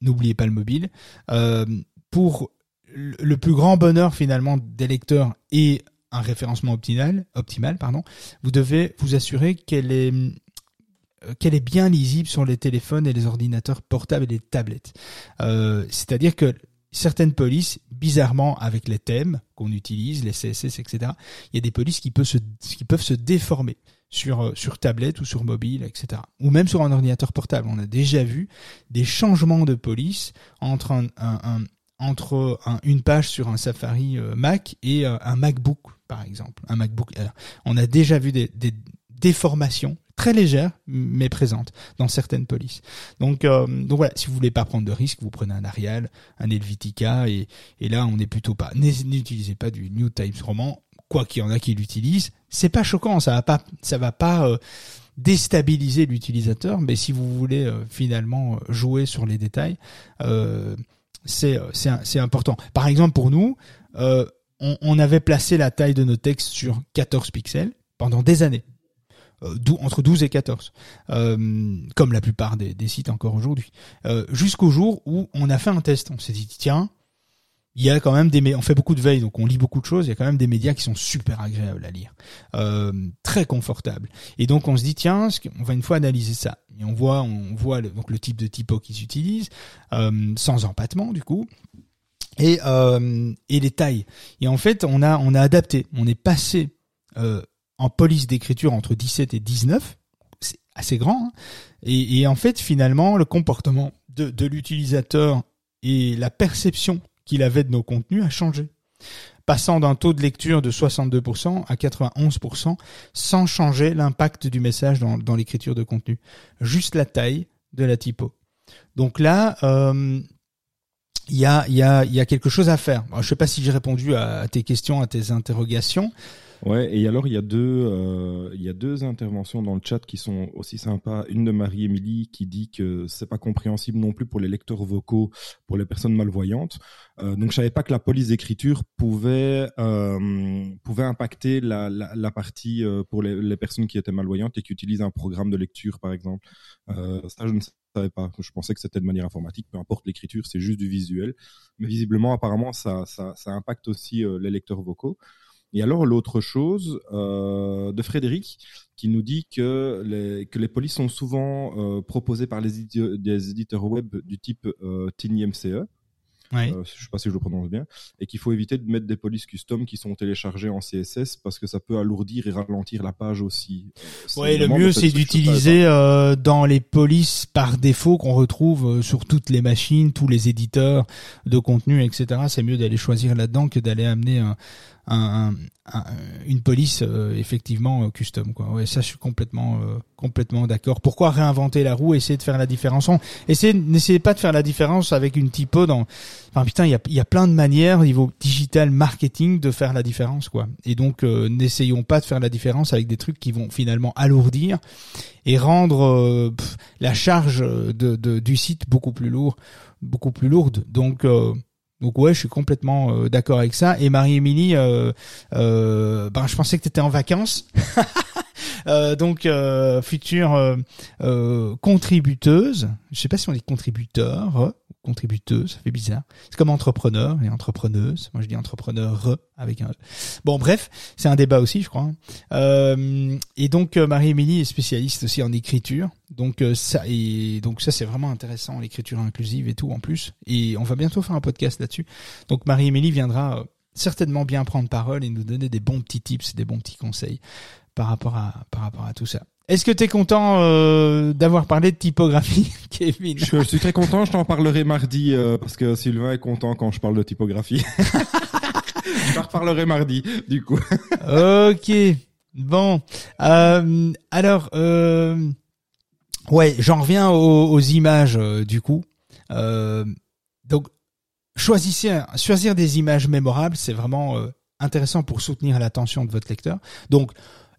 N'oubliez pas le mobile. Euh, pour le plus grand bonheur finalement des lecteurs et un référencement optimal, optimal pardon, vous devez vous assurer qu'elle est euh, qu'elle est bien lisible sur les téléphones et les ordinateurs portables et les tablettes. Euh, C'est-à-dire que certaines polices, bizarrement avec les thèmes qu'on utilise, les CSS, etc., il y a des polices qui qui peuvent se déformer sur euh, sur tablette ou sur mobile, etc. Ou même sur un ordinateur portable. On a déjà vu des changements de police entre un, un, entre une page sur un Safari euh, Mac et un MacBook, par exemple. Un MacBook. on a déjà vu des, déformations très légère mais présente dans certaines polices. Donc, euh, donc voilà, si vous voulez pas prendre de risques, vous prenez un Arial, un Helvetica et, et là on n'est plutôt pas. N'utilisez pas du New Times Roman, quoi qu'il y en a qui l'utilisent. C'est pas choquant, ça va pas, ça va pas euh, déstabiliser l'utilisateur, mais si vous voulez euh, finalement jouer sur les détails, c'est c'est important. Par exemple pour nous, on, on avait placé la taille de nos textes sur 14 pixels pendant des années. Euh, entre 12 et 14, euh, comme la plupart des, sites encore aujourd'hui, euh, jusqu'au jour où on a fait un test. On s'est dit tiens, il y a quand même des on fait beaucoup de veille donc on lit beaucoup de choses il y a quand même des médias qui sont super agréables à lire très confortables et donc on se dit tiens on va une fois analyser ça et on voit on voit le, donc le type de typo qu'ils utilisent sans empattement du coup et et les tailles et en fait on a on a adapté on est passé en police d'écriture entre 17 et 19, c'est assez grand. Hein. et, en fait, finalement, le comportement de, de l'utilisateur et la perception qu'il avait de nos contenus a changé. Passant d'un taux de lecture de 62% à 91% sans changer l'impact du message dans, l'écriture de contenu. Juste la taille de la typo. Donc là, euh, il y a quelque chose à faire. je ne sais pas si j'ai répondu à, tes questions, à tes interrogations. Ouais, et alors il y a deux, euh, il y a deux interventions dans le chat qui sont aussi sympas. Une de Marie-Émilie qui dit que c'est pas compréhensible non plus pour les lecteurs vocaux, pour les personnes malvoyantes. Euh, donc je savais pas que la police d'écriture pouvait euh, pouvait impacter la, la, partie pour les, les, personnes qui étaient malvoyantes et qui utilisent un programme de lecture par exemple. Ça je ne savais pas. Je pensais que c'était de manière informatique. Peu importe l'écriture, c'est juste du visuel. Mais visiblement, apparemment, ça ça, ça impacte aussi les lecteurs vocaux. Et alors l'autre chose euh, de Frédéric qui nous dit que les, que les polices sont souvent euh, proposées par les, des éditeurs web du type euh, TinyMCE. Oui. Euh, je sais pas si je le prononce bien, et qu'il faut éviter de mettre des polices custom qui sont téléchargées en CSS parce que ça peut alourdir et ralentir la page aussi. Euh, oui, le mieux c'est d'utiliser euh, dans les polices par défaut qu'on retrouve euh, sur toutes les machines, tous les éditeurs de contenu, etc. C'est mieux d'aller choisir là-dedans que d'aller amener un, un, une police euh, effectivement euh, custom quoi. Ouais, ça je suis complètement euh, complètement d'accord. Pourquoi réinventer la roue, essayer de faire la différence? Essayez n'essayez pas de faire la différence avec une typo dans enfin putain, il y a y a plein de manières au niveau digital marketing de faire la différence quoi. Et donc n'essayons pas de faire la différence avec des trucs qui vont finalement alourdir et rendre la charge de, de, du site beaucoup plus lourd beaucoup plus lourde. Donc donc ouais, je suis complètement euh, d'accord avec ça. Et Marie-Émilie, euh, euh, ben je pensais que tu étais en vacances. Euh, donc euh, future euh, euh, contributeuse. Je sais pas si on dit contributeur, contributeuse, ça fait bizarre. C'est comme entrepreneur et entrepreneuse. Moi je dis entrepreneur avec un. E. Bon bref, c'est un débat aussi, je crois. hein. Euh, et donc Marie-Émilie est spécialiste aussi en écriture. Donc ça et donc ça c'est vraiment intéressant l'écriture inclusive et tout en plus. Et on va bientôt faire un podcast là-dessus. Donc Marie-Émilie viendra certainement bien prendre parole et nous donner des bons petits tips, des bons petits conseils par rapport à par rapport à tout ça. Est-ce que tu es content euh, d'avoir parlé de typographie, Kevin Je, je suis très content, je t'en parlerai mardi euh, parce que Sylvain est content quand je parle de typographie. je t'en reparlerai mardi, du coup. Ok. Bon. Euh, alors, euh, ouais, j'en reviens aux, aux images euh, du coup. Euh, donc, choisissez, choisir des images mémorables, c'est vraiment euh, intéressant pour soutenir l'attention de votre lecteur. Donc,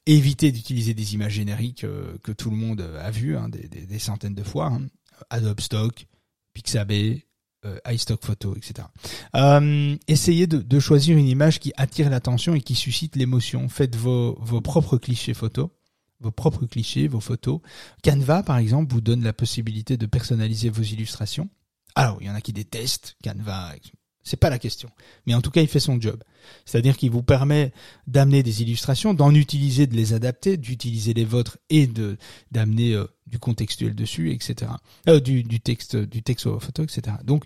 évitez d'utiliser des images génériques euh, que tout le monde a vues hein, des, centaines de fois. hein. Adobe Stock, Pixabay, euh, iStock Photo, etc. Euh, essayez de, de choisir une image qui attire l'attention et qui suscite l'émotion. Faites vos, vos propres clichés photos, vos propres clichés, vos photos. Canva, par exemple, vous donne la possibilité de personnaliser vos illustrations. Alors, il y en a qui détestent Canva. C'est pas la question. Mais en tout cas, il fait son job. C'est-à-dire qu'il vous permet d'amener des illustrations, d'en utiliser, de les adapter, d'utiliser les vôtres et de d'amener euh, du contextuel dessus, etc. Euh, du, du texte, du texte aux photos, etc. Donc,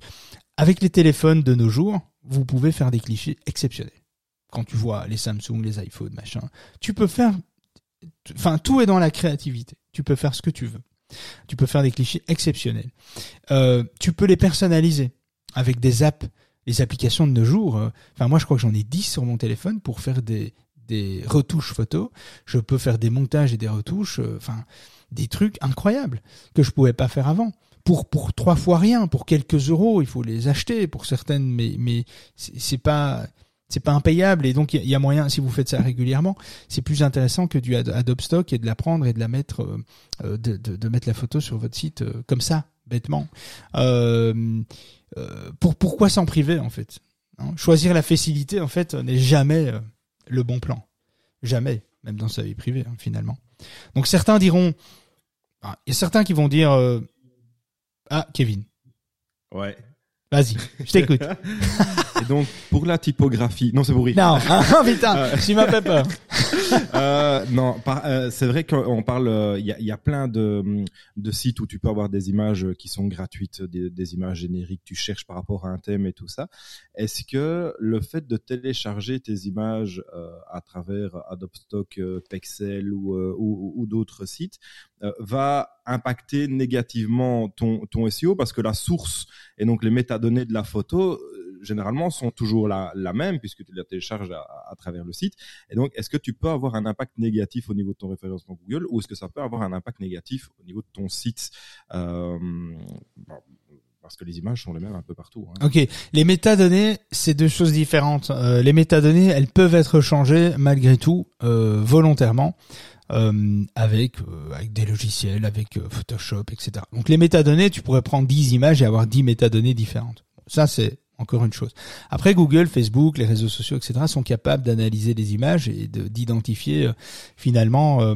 avec les téléphones de nos jours, vous pouvez faire des clichés exceptionnels. Quand tu vois les Samsung, les iPhones, machin, tu peux faire, enfin, tout est dans la créativité. Tu peux faire ce que tu veux. Tu peux faire des clichés exceptionnels. Euh, tu peux les personnaliser avec des apps, les applications de nos jours. euh, Enfin, moi, je crois que j'en ai 10 sur mon téléphone pour faire des, des retouches photos. Je peux faire des montages et des retouches, euh, enfin, des trucs incroyables que je pouvais pas faire avant. Pour, pour trois fois rien, pour quelques euros, il faut les acheter pour certaines, mais, mais c'est pas, c'est pas impayable et donc il y, a- moyen, si vous faites ça régulièrement, c'est plus intéressant que du Ad- Adobe Stock et de la prendre et de la mettre, euh, de, mettre la photo sur votre site comme ça, bêtement. Pour pourquoi s'en priver en fait hein? Choisir la facilité en fait n'est jamais euh, le bon plan, jamais, même dans sa vie privée hein, finalement. Donc certains diront, ah, il y a certains qui vont dire, euh, ah Kevin, Ouais. vas-y, je t'écoute. Et donc, pour la typographie, non, c'est pour rire. non, ah, putain, tu m'as fait peur. Euh, non, par- euh, c'est vrai qu'on parle. euh, Il y, a, y a plein de, de sites où tu peux avoir des images qui sont gratuites, des, des images génériques. Tu cherches par rapport à un thème et tout ça. Est-ce que le fait de télécharger tes images euh, à travers Adobe Stock, euh, Pexel ou, euh, ou, ou d'autres sites euh, va impacter négativement ton, ton SEO parce que la source et donc les métadonnées de la photo euh, généralement sont toujours la, même puisque tu la télécharges à, travers le site. Et donc, est-ce que tu peux avoir un impact négatif au niveau de ton référencement Google ou est-ce que ça peut avoir un impact négatif au niveau de ton site euh, Parce que les images sont les mêmes un peu partout. Hein. Ok, les métadonnées, c'est deux choses différentes. Euh, les métadonnées, elles peuvent être changées malgré tout, euh, volontairement, avec des logiciels, avec Photoshop, etc. Donc les métadonnées, tu pourrais prendre 10 images et avoir 10 métadonnées différentes. Ça, c'est encore une chose. Après, Google, Facebook, les réseaux sociaux, etc., sont capables d'analyser les images et de- d'identifier euh, finalement euh,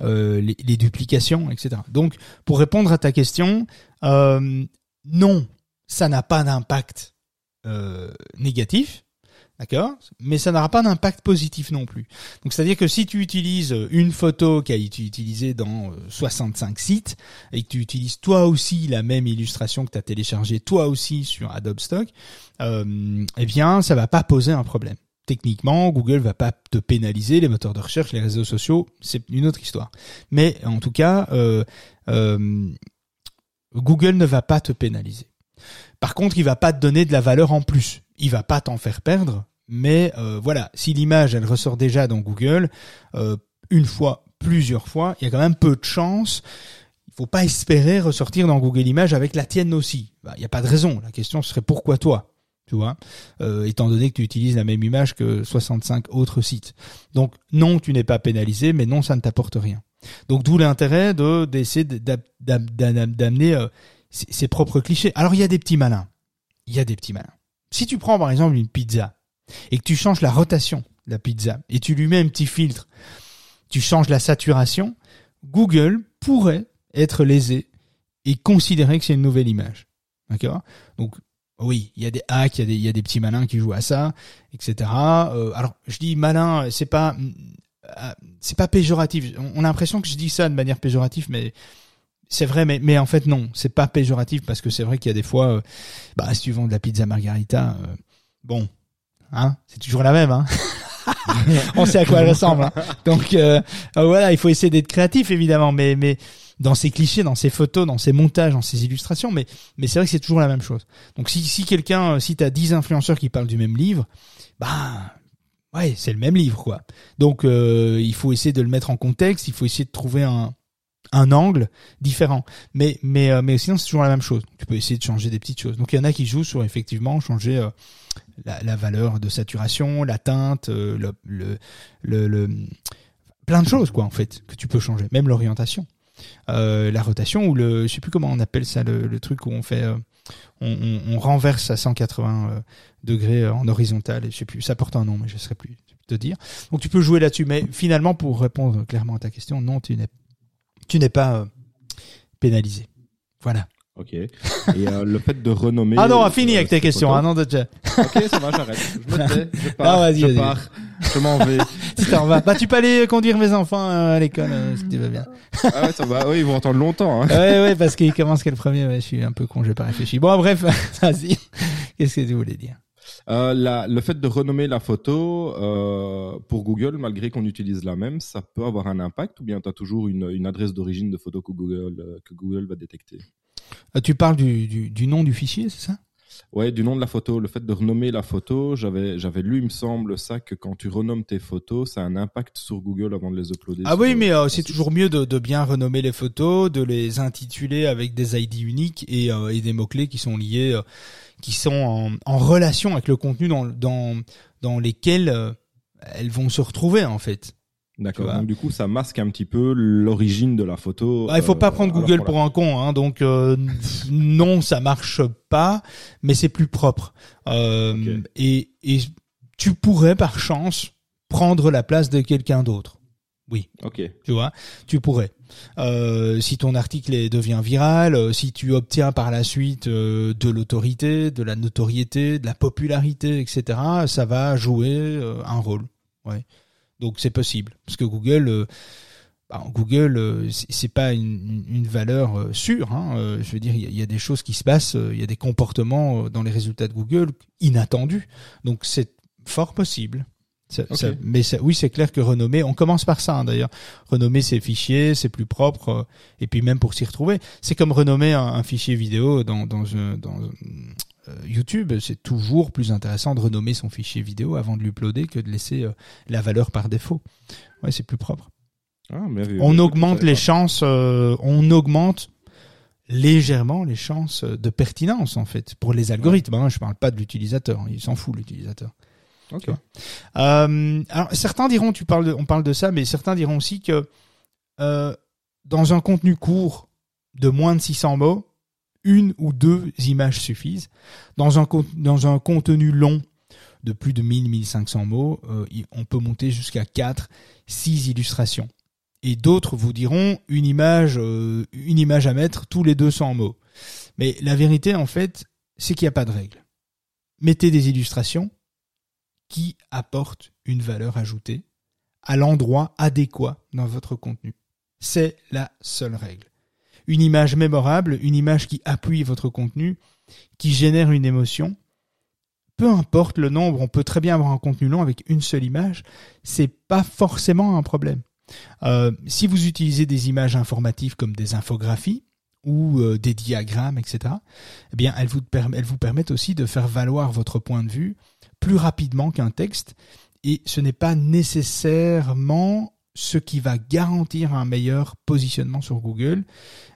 euh, les, duplications, etc. Donc, pour répondre à ta question, non, ça n'a pas d'impact négatif, d'accord? Mais ça n'aura pas d'impact positif non plus. Donc c'est-à-dire que si tu utilises une photo qui a été utilisée dans euh, 65 sites et que tu utilises toi aussi la même illustration que tu as téléchargée toi aussi sur Adobe Stock, euh, eh bien ça va pas poser un problème. Techniquement, Google va pas te pénaliser, les moteurs de recherche, les réseaux sociaux, c'est une autre histoire. Mais en tout cas, euh, euh, Google ne va pas te pénaliser. Par contre, il va pas te donner de la valeur en plus. Il va pas t'en faire perdre. Mais euh, voilà, si l'image elle ressort déjà dans Google euh, une fois, plusieurs fois, il y a quand même peu de chances. Il faut pas espérer ressortir dans Google Images avec la tienne aussi. Bah, Il n'y a pas de raison. La question serait pourquoi toi tu vois, euh, étant donné que tu utilises la même image que 65 autres sites. Donc non, tu n'es pas pénalisé, mais non, ça ne t'apporte rien. Donc d'où l'intérêt de d'essayer d'am- d'am- d'am- d'amener euh, ses, ses propres clichés. Alors il y a des petits malins. Il y a des petits malins. Si tu prends par exemple une pizza et que tu changes la rotation de la pizza et tu lui mets un petit filtre tu changes la saturation, Google pourrait être lésé et considérer que c'est une nouvelle image. D'accord? Donc oui, il y a des hacks, il y a des, y a des petits malins qui jouent à ça, etc. Euh, alors je dis malin, c'est pas euh, c'est pas péjoratif. On a l'impression que je dis ça de manière péjorative, mais c'est vrai, mais, en fait non, c'est pas péjoratif parce que c'est vrai qu'il y a des fois, euh, bah si tu vends de la pizza margarita, bon, hein, c'est toujours la même, hein. On sait à quoi elle ressemble. Hein. Donc euh, voilà, il faut essayer d'être créatif évidemment, mais mais dans ces clichés, dans ces photos, dans ces montages, dans ces illustrations, mais mais c'est vrai que c'est toujours la même chose. Donc si si quelqu'un, si t'as 10 influenceurs qui parlent du même livre, bah ouais, c'est le même livre quoi. Donc il faut essayer de le mettre en contexte, il faut essayer de trouver un un angle différent. Mais mais euh, mais sinon c'est toujours la même chose. Tu peux essayer de changer des petites choses. Donc il y en a qui jouent sur effectivement changer euh, la, valeur de saturation, la teinte, euh, le, le, le, plein de choses quoi en fait que tu peux changer. Même l'orientation, la rotation ou le je sais plus comment on appelle ça le, truc où on fait on, on, renverse à 180 degrés en horizontal. Je sais plus ça porte un nom mais je ne saurais plus te dire. Donc tu peux jouer là-dessus. Mais finalement pour répondre clairement à ta question, non tu n'es tu n'es pas euh, pénalisé. Voilà. Ok. Et euh, le fait de renommer. Ah non, fini avec tes questions. Ah non, déjà. Ok, ça va, j'arrête. Je me tais. Je pars. Non, je pars. Je m'en vais. tu t'en vas. Bah, tu peux aller conduire mes enfants euh, à l'école, si tu vas bien. ah ouais, ça va. Oui, ils vont entendre longtemps. Hein. ouais, ouais, parce qu'ils commencent quel premier. Ouais, je suis un peu con, j'ai pas réfléchi. Bon, bref, vas-y. Qu'est-ce que tu voulais dire? Euh, la, le fait de renommer la photo euh, pour Google, malgré qu'on utilise la même, ça peut avoir un impact ou bien tu as toujours une, une adresse d'origine de photo que Google, euh, que Google va détecter? euh, Tu parles du, du, du nom du fichier, c'est ça? Ouais, du nom de la photo, le fait de renommer la photo, j'avais j'avais lu, il me semble, ça que quand tu renommes tes photos, ça a un impact sur Google avant de les uploader. Ah oui, mais euh, c'est toujours mieux de, de, bien renommer les photos, de les intituler avec des ID uniques et, euh, et des mots clés qui sont liés, euh, qui sont en, en, relation avec le contenu dans dans dans lesquels elles vont se retrouver en fait. D'accord. Donc du coup, ça masque un petit peu l'origine de la photo. Ah, il faut pas euh, prendre Google pour un con, hein. Donc euh, non, ça marche pas, mais c'est plus propre. Euh, et, et tu pourrais par chance prendre la place de quelqu'un d'autre. Oui. Ok. Tu vois, tu pourrais. Euh, si ton article devient viral, si tu obtiens par la suite de l'autorité, de la notoriété, de la popularité, etc., ça va jouer un rôle. Ouais. Donc c'est possible parce que Google euh, bah, Google, euh, c'est pas une, valeur euh, sûre. Hein. Je veux dire, il y, a des choses qui se passent, il y a des comportements dans les résultats de Google inattendus. Donc c'est fort possible. Ça, mais ça, oui, c'est clair que renommer, on commence par ça hein, d'ailleurs. Renommer ses fichiers, c'est plus propre, et puis même pour s'y retrouver, c'est comme renommer un, un, fichier vidéo dans, dans, dans euh, YouTube, c'est toujours plus intéressant de renommer son fichier vidéo avant de l'uploader que de laisser euh, la valeur par défaut. Ouais, c'est plus propre. Ah, on augmente les chances, euh, on augmente légèrement les chances de pertinence en fait pour les algorithmes. Hein, je parle pas de l'utilisateur, il s'en fout l'utilisateur. Okay. Euh, alors certains diront, tu parles, de, on parle de ça, mais certains diront aussi que euh, dans un contenu court de moins de 600 mots, une ou deux images suffisent. Dans un, contenu long de plus de 1000-1500 mots, euh, on peut monter jusqu'à 4, 6 illustrations. Et d'autres vous diront une image, une image à mettre tous les 200 mots. Mais la vérité, en fait, c'est qu'il n'y a pas de règle. Mettez des illustrations qui apportent une valeur ajoutée à l'endroit adéquat dans votre contenu. C'est la seule règle une image mémorable, une image qui appuie votre contenu, qui génère une émotion. Peu importe le nombre, on peut très bien avoir un contenu long avec une seule image, c'est pas forcément un problème. Euh, si vous utilisez des images informatives comme des infographies ou euh, des diagrammes, etc., eh bien, elles vous permettent aussi de faire valoir votre point de vue plus rapidement qu'un texte. Et ce n'est pas nécessairement ce qui va garantir un meilleur positionnement sur Google.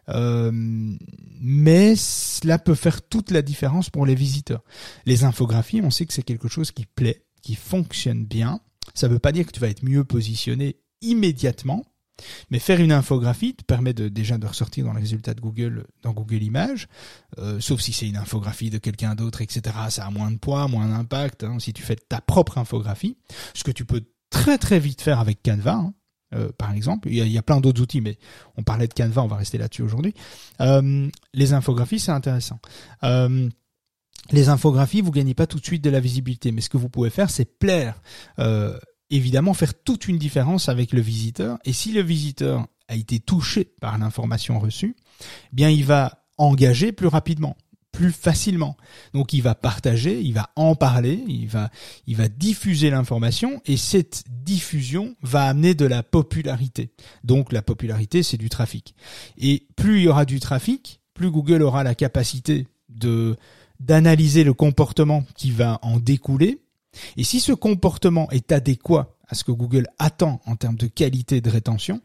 Euh, mais cela peut faire toute la différence pour les visiteurs. Les infographies, on sait que c'est quelque chose qui plaît, qui fonctionne bien. Ça ne veut pas dire que tu vas être mieux positionné immédiatement, mais faire une infographie te permet déjà de ressortir dans les résultats de Google, dans Google Images, euh, sauf si c'est une infographie de quelqu'un d'autre, etc. Ça a moins de poids, moins d'impact. Hein, si tu fais ta propre infographie, ce que tu peux très très vite faire avec Canva. Hein. euh, par exemple. Il y, a, plein d'autres outils, mais on parlait de Canva, on va rester là-dessus aujourd'hui. Euh, les infographies, c'est intéressant. Les infographies, vous gagnez pas tout de suite de la visibilité, mais ce que vous pouvez faire, c'est plaire. Évidemment, faire toute une différence avec le visiteur. Et si le visiteur a été touché par l'information reçue, eh bien, il va engager plus rapidement plus facilement. Donc il va partager, il va en parler, il va, il va diffuser l'information et cette diffusion va amener de la popularité. Donc la popularité, c'est du trafic. Et plus il y aura du trafic, plus Google aura la capacité de d'analyser le comportement qui va en découler. Et si ce comportement est adéquat à ce que Google attend en termes de qualité de rétention,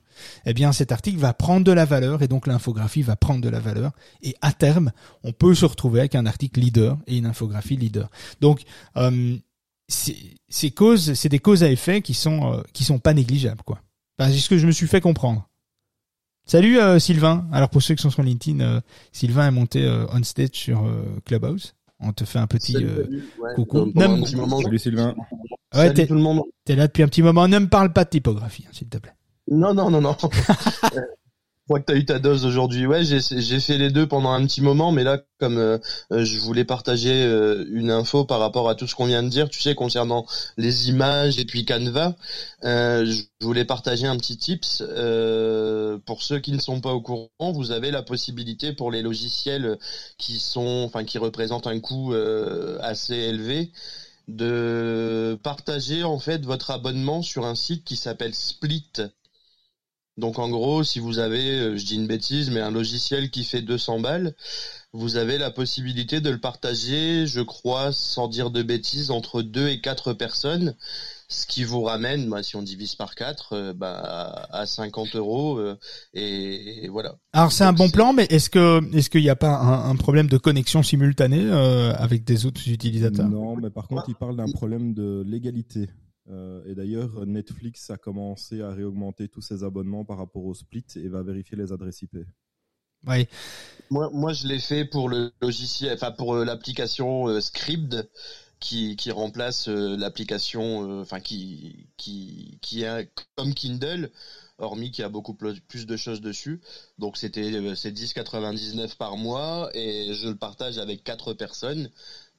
eh bien cet article va prendre de la valeur et donc l'infographie va prendre de la valeur et à terme on peut se retrouver avec un article leader et une infographie leader. Donc euh, ces causes, c'est des causes à effet qui sont euh, sont pas négligeables quoi. c'est ce que je me suis fait comprendre. Salut euh, Sylvain. Alors pour ceux qui sont sur LinkedIn, Sylvain est monté on stage sur Clubhouse. On te fait un petit coucou. Salut Sylvain. Ouais, t'es, tout le monde. T'es là depuis un petit moment. Ne me parle pas de typographie, hein, s'il te plaît. Non, non, non, non. Je crois que tu as eu ta dose aujourd'hui. Ouais, j'ai fait les deux pendant un petit moment, mais là, comme euh, euh, je voulais partager euh, une info par rapport à tout ce qu'on vient de dire, tu sais, concernant les images et puis Canva, je voulais partager un petit tips. pour ceux qui ne sont pas au courant, vous avez la possibilité pour les logiciels qui sont, enfin, qui représentent un coût assez élevé, de partager en fait votre abonnement sur un site qui s'appelle Split. Donc en gros, si vous avez, euh, je dis une bêtise, mais un logiciel qui fait 200 balles, vous avez la possibilité de le partager, je crois, sans dire de bêtises, entre deux et quatre personnes, ce qui vous ramène, bah, si on divise par 4, euh, bah, à 50 euros. Euh, et, voilà. Alors c'est un bon plan, mais est-ce que est-ce qu'il n'y a pas un, problème de connexion simultanée avec des autres utilisateurs? Non, mais par contre, il parle d'un problème de légalité. Euh, et d'ailleurs, Netflix a commencé à réaugmenter tous ses abonnements par rapport au split et va vérifier les adresses IP. Oui. Moi, moi, je l'ai fait pour le logiciel, enfin pour euh, l'application euh, Script qui, qui remplace l'application, enfin qui qui qui est comme Kindle, hormis qu'il y a beaucoup plus de choses dessus. Donc c'était c'est 10,99 par mois et je le partage avec quatre personnes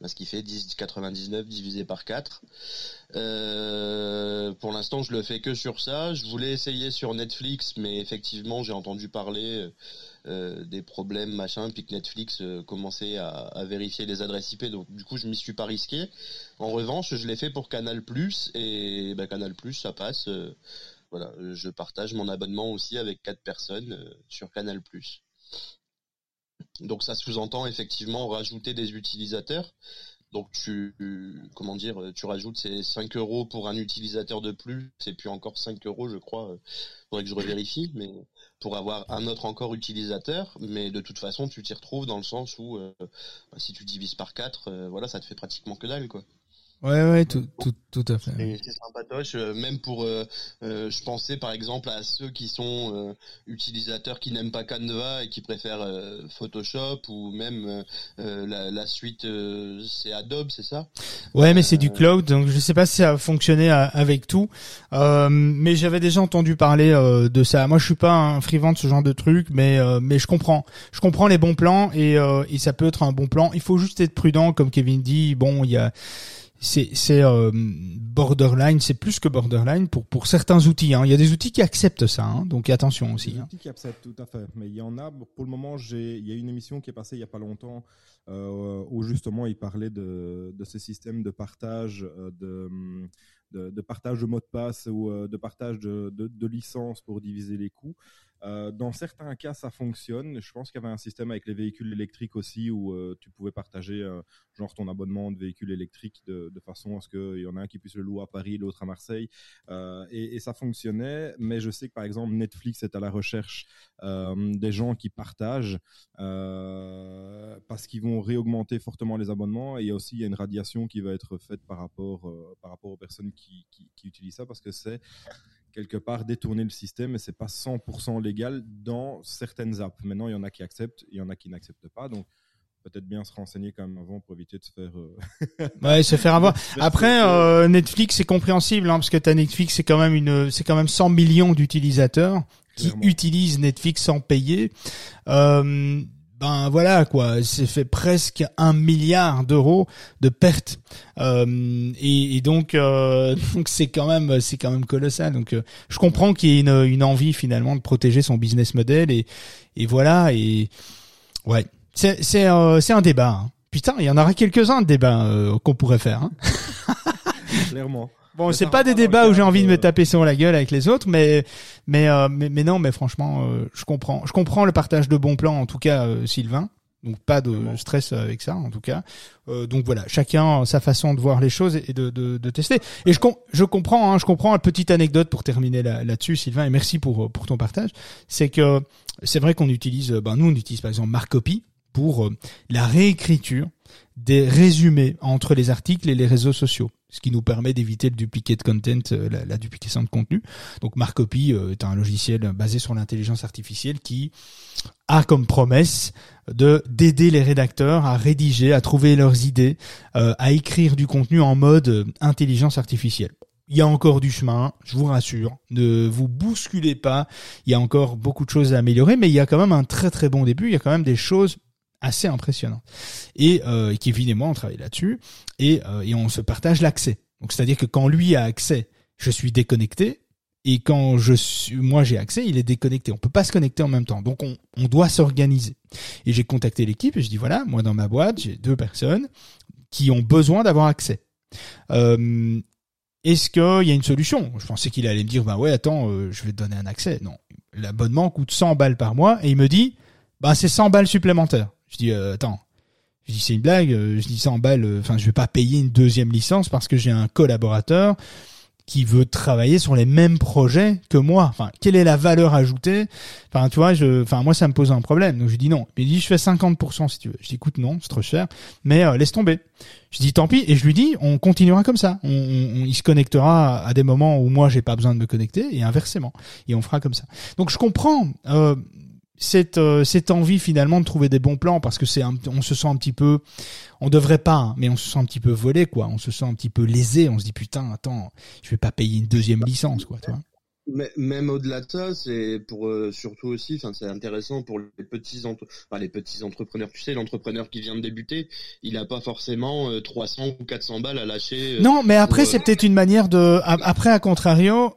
ce qui fait 10,99 divisé par 4. Euh, pour l'instant, je le fais que sur ça. Je voulais essayer sur Netflix, mais effectivement, j'ai entendu parler euh, des problèmes machin, puis que Netflix euh, commençait à, vérifier les adresses IP. Donc, du coup, je m'y suis pas risqué. En revanche, je l'ai fait pour Canal et bah, Canal ça passe. voilà, je partage mon abonnement aussi avec quatre personnes sur Canal. Donc ça sous-entend effectivement rajouter des utilisateurs. Donc tu comment dire, tu rajoutes ces 5 euros pour un utilisateur de plus, c'est puis encore 5 euros je crois. Faudrait que je revérifie, mais pour avoir un autre encore utilisateur, mais de toute façon tu t'y retrouves dans le sens où euh, bah, si tu divises par 4, euh, voilà, ça te fait pratiquement que dalle. Ouais, ouais, tout, tout, tout à fait. C'est sympatoche, euh, même pour, euh, euh, je pensais par exemple à ceux qui sont utilisateurs qui n'aiment pas Canva et qui préfèrent Photoshop ou même la, la, suite, c'est Adobe, c'est ça? Ouais, mais c'est du cloud, donc je sais pas si ça a fonctionné avec tout, mais j'avais déjà entendu parler de ça. Moi, je suis pas un friand de ce genre de truc, mais mais je comprends, je comprends les bons plans et, et ça peut être un bon plan. Il faut juste être prudent, comme Kevin dit. Bon, il y a c'est c'est euh, borderline, c'est plus que borderline pour pour certains outils. Hein. Il y a des outils qui acceptent ça, hein, donc attention aussi. Des hein. outils qui acceptent tout à fait, mais il y en a. Pour le moment, j'ai il y a une émission qui est passée il y a pas longtemps euh, où justement il parlait de de ces systèmes de partage euh, de de, de, partage de mots de passe ou euh, de partage de, de, de licences pour diviser les coûts. Euh, dans certains cas, ça fonctionne. Je pense qu'il y avait un système avec les véhicules électriques aussi où euh, tu pouvais partager euh, genre ton abonnement de véhicules électriques de, de façon à ce qu'il y en a un qui puisse le louer à Paris, l'autre à Marseille. Et, ça fonctionnait. Mais je sais que par exemple Netflix est à la recherche des gens qui partagent parce qu'ils vont réaugmenter fortement les abonnements. Et aussi il y a une radiation qui va être faite par rapport par rapport aux personnes qui, qui, qui utilisent ça parce que c'est quelque part détourner le système et c'est pas 100% légal dans certaines apps. Maintenant, il y en a qui acceptent, il y en a qui n'acceptent pas. Donc, peut-être bien se renseigner quand même avant pour éviter de se faire. Euh... ouais, se faire avoir. Après, euh, Netflix c'est compréhensible hein, parce que t'as Netflix, c'est quand même une, c'est quand même 100 millions d'utilisateurs qui utilisent Netflix sans payer. Euh, ben voilà quoi, c'est fait presque un milliard d'euros de pertes euh, et, et, donc euh, donc c'est quand même c'est quand même colossal. Donc euh, je comprends qu'il y ait une, une envie finalement de protéger son business model et et voilà et ouais c'est c'est euh, c'est un débat. Hein. Putain, il y en aura quelques-uns de débats euh, qu'on pourrait faire. Hein. Clairement. Bon, c'est pas des débats où j'ai envie de me taper sur la gueule avec les autres, mais mais euh, mais, mais, non, mais franchement, euh, je comprends, je comprends le partage de bons plans, en tout cas, euh, Sylvain. Donc pas de stress avec ça, en tout cas. donc voilà, chacun sa façon de voir les choses et de, de, de tester. Et je, je comprends, hein, je comprends. Une petite anecdote pour terminer là-dessus, Sylvain, et merci pour pour ton partage. C'est que c'est vrai qu'on utilise, ben nous on utilise par exemple Marcopy pour la réécriture des résumés entre les articles et les réseaux sociaux, ce qui nous permet d'éviter le duplicate content, euh, la, duplication de contenu. Donc Marcopy euh, est un logiciel basé sur l'intelligence artificielle qui a comme promesse de d'aider les rédacteurs à rédiger, à trouver leurs idées, euh, à écrire du contenu en mode intelligence artificielle. Il y a encore du chemin, je vous rassure. Ne vous bousculez pas. Il y a encore beaucoup de choses à améliorer, mais il y a quand même un très très bon début. Il y a quand même des choses assez impressionnant. Et euh, Kevin et moi, on travaille là-dessus et, euh, et on se partage l'accès. Donc c'est-à-dire que quand lui a accès, je suis déconnecté et quand je suis, moi j'ai accès, il est déconnecté. On peut pas se connecter en même temps. Donc on, on doit s'organiser. Et j'ai contacté l'équipe et je dis voilà, moi dans ma boîte j'ai deux personnes qui ont besoin d'avoir accès. Euh, Est-ce qu'il y a une solution? Je pensais qu'il allait me dire bah ouais attends, euh, je vais te donner un accès. Non, l'abonnement coûte 100 balles par mois et il me dit bah c'est 100 balles supplémentaires. Je dis euh, attends, je dis c'est une blague, euh, je dis 100 balles, euh, enfin je vais pas payer une deuxième licence parce que j'ai un collaborateur qui veut travailler sur les mêmes projets que moi. Enfin, quelle est la valeur ajoutée? Enfin, tu vois, je, enfin moi ça me pose un problème. Donc je dis non. Il dit je fais 50% si tu veux. Je dis écoute non, c'est trop cher, mais laisse tomber. Je dis tant pis et je lui dis on continuera comme ça. On, on, il se connectera à des moments où moi j'ai pas besoin de me connecter et inversement. Et on fera comme ça. Donc je comprends. Euh, cette euh, cette envie finalement de trouver des bons plans parce que c'est on se sent un petit peu on devrait pas hein, mais on se sent un petit peu volé quoi on se sent un petit peu lésé on se dit putain attends je vais pas payer une deuxième licence quoi tu vois mais même au-delà de ça, c'est pour euh, surtout aussi, enfin c'est intéressant pour les petits entre... enfin, les petits entrepreneurs. Tu sais, l'entrepreneur qui vient de débuter, il a pas forcément 300 euh, ou 400 balles à lâcher. non, mais après c'est peut-être une manière de. Après, à contrario,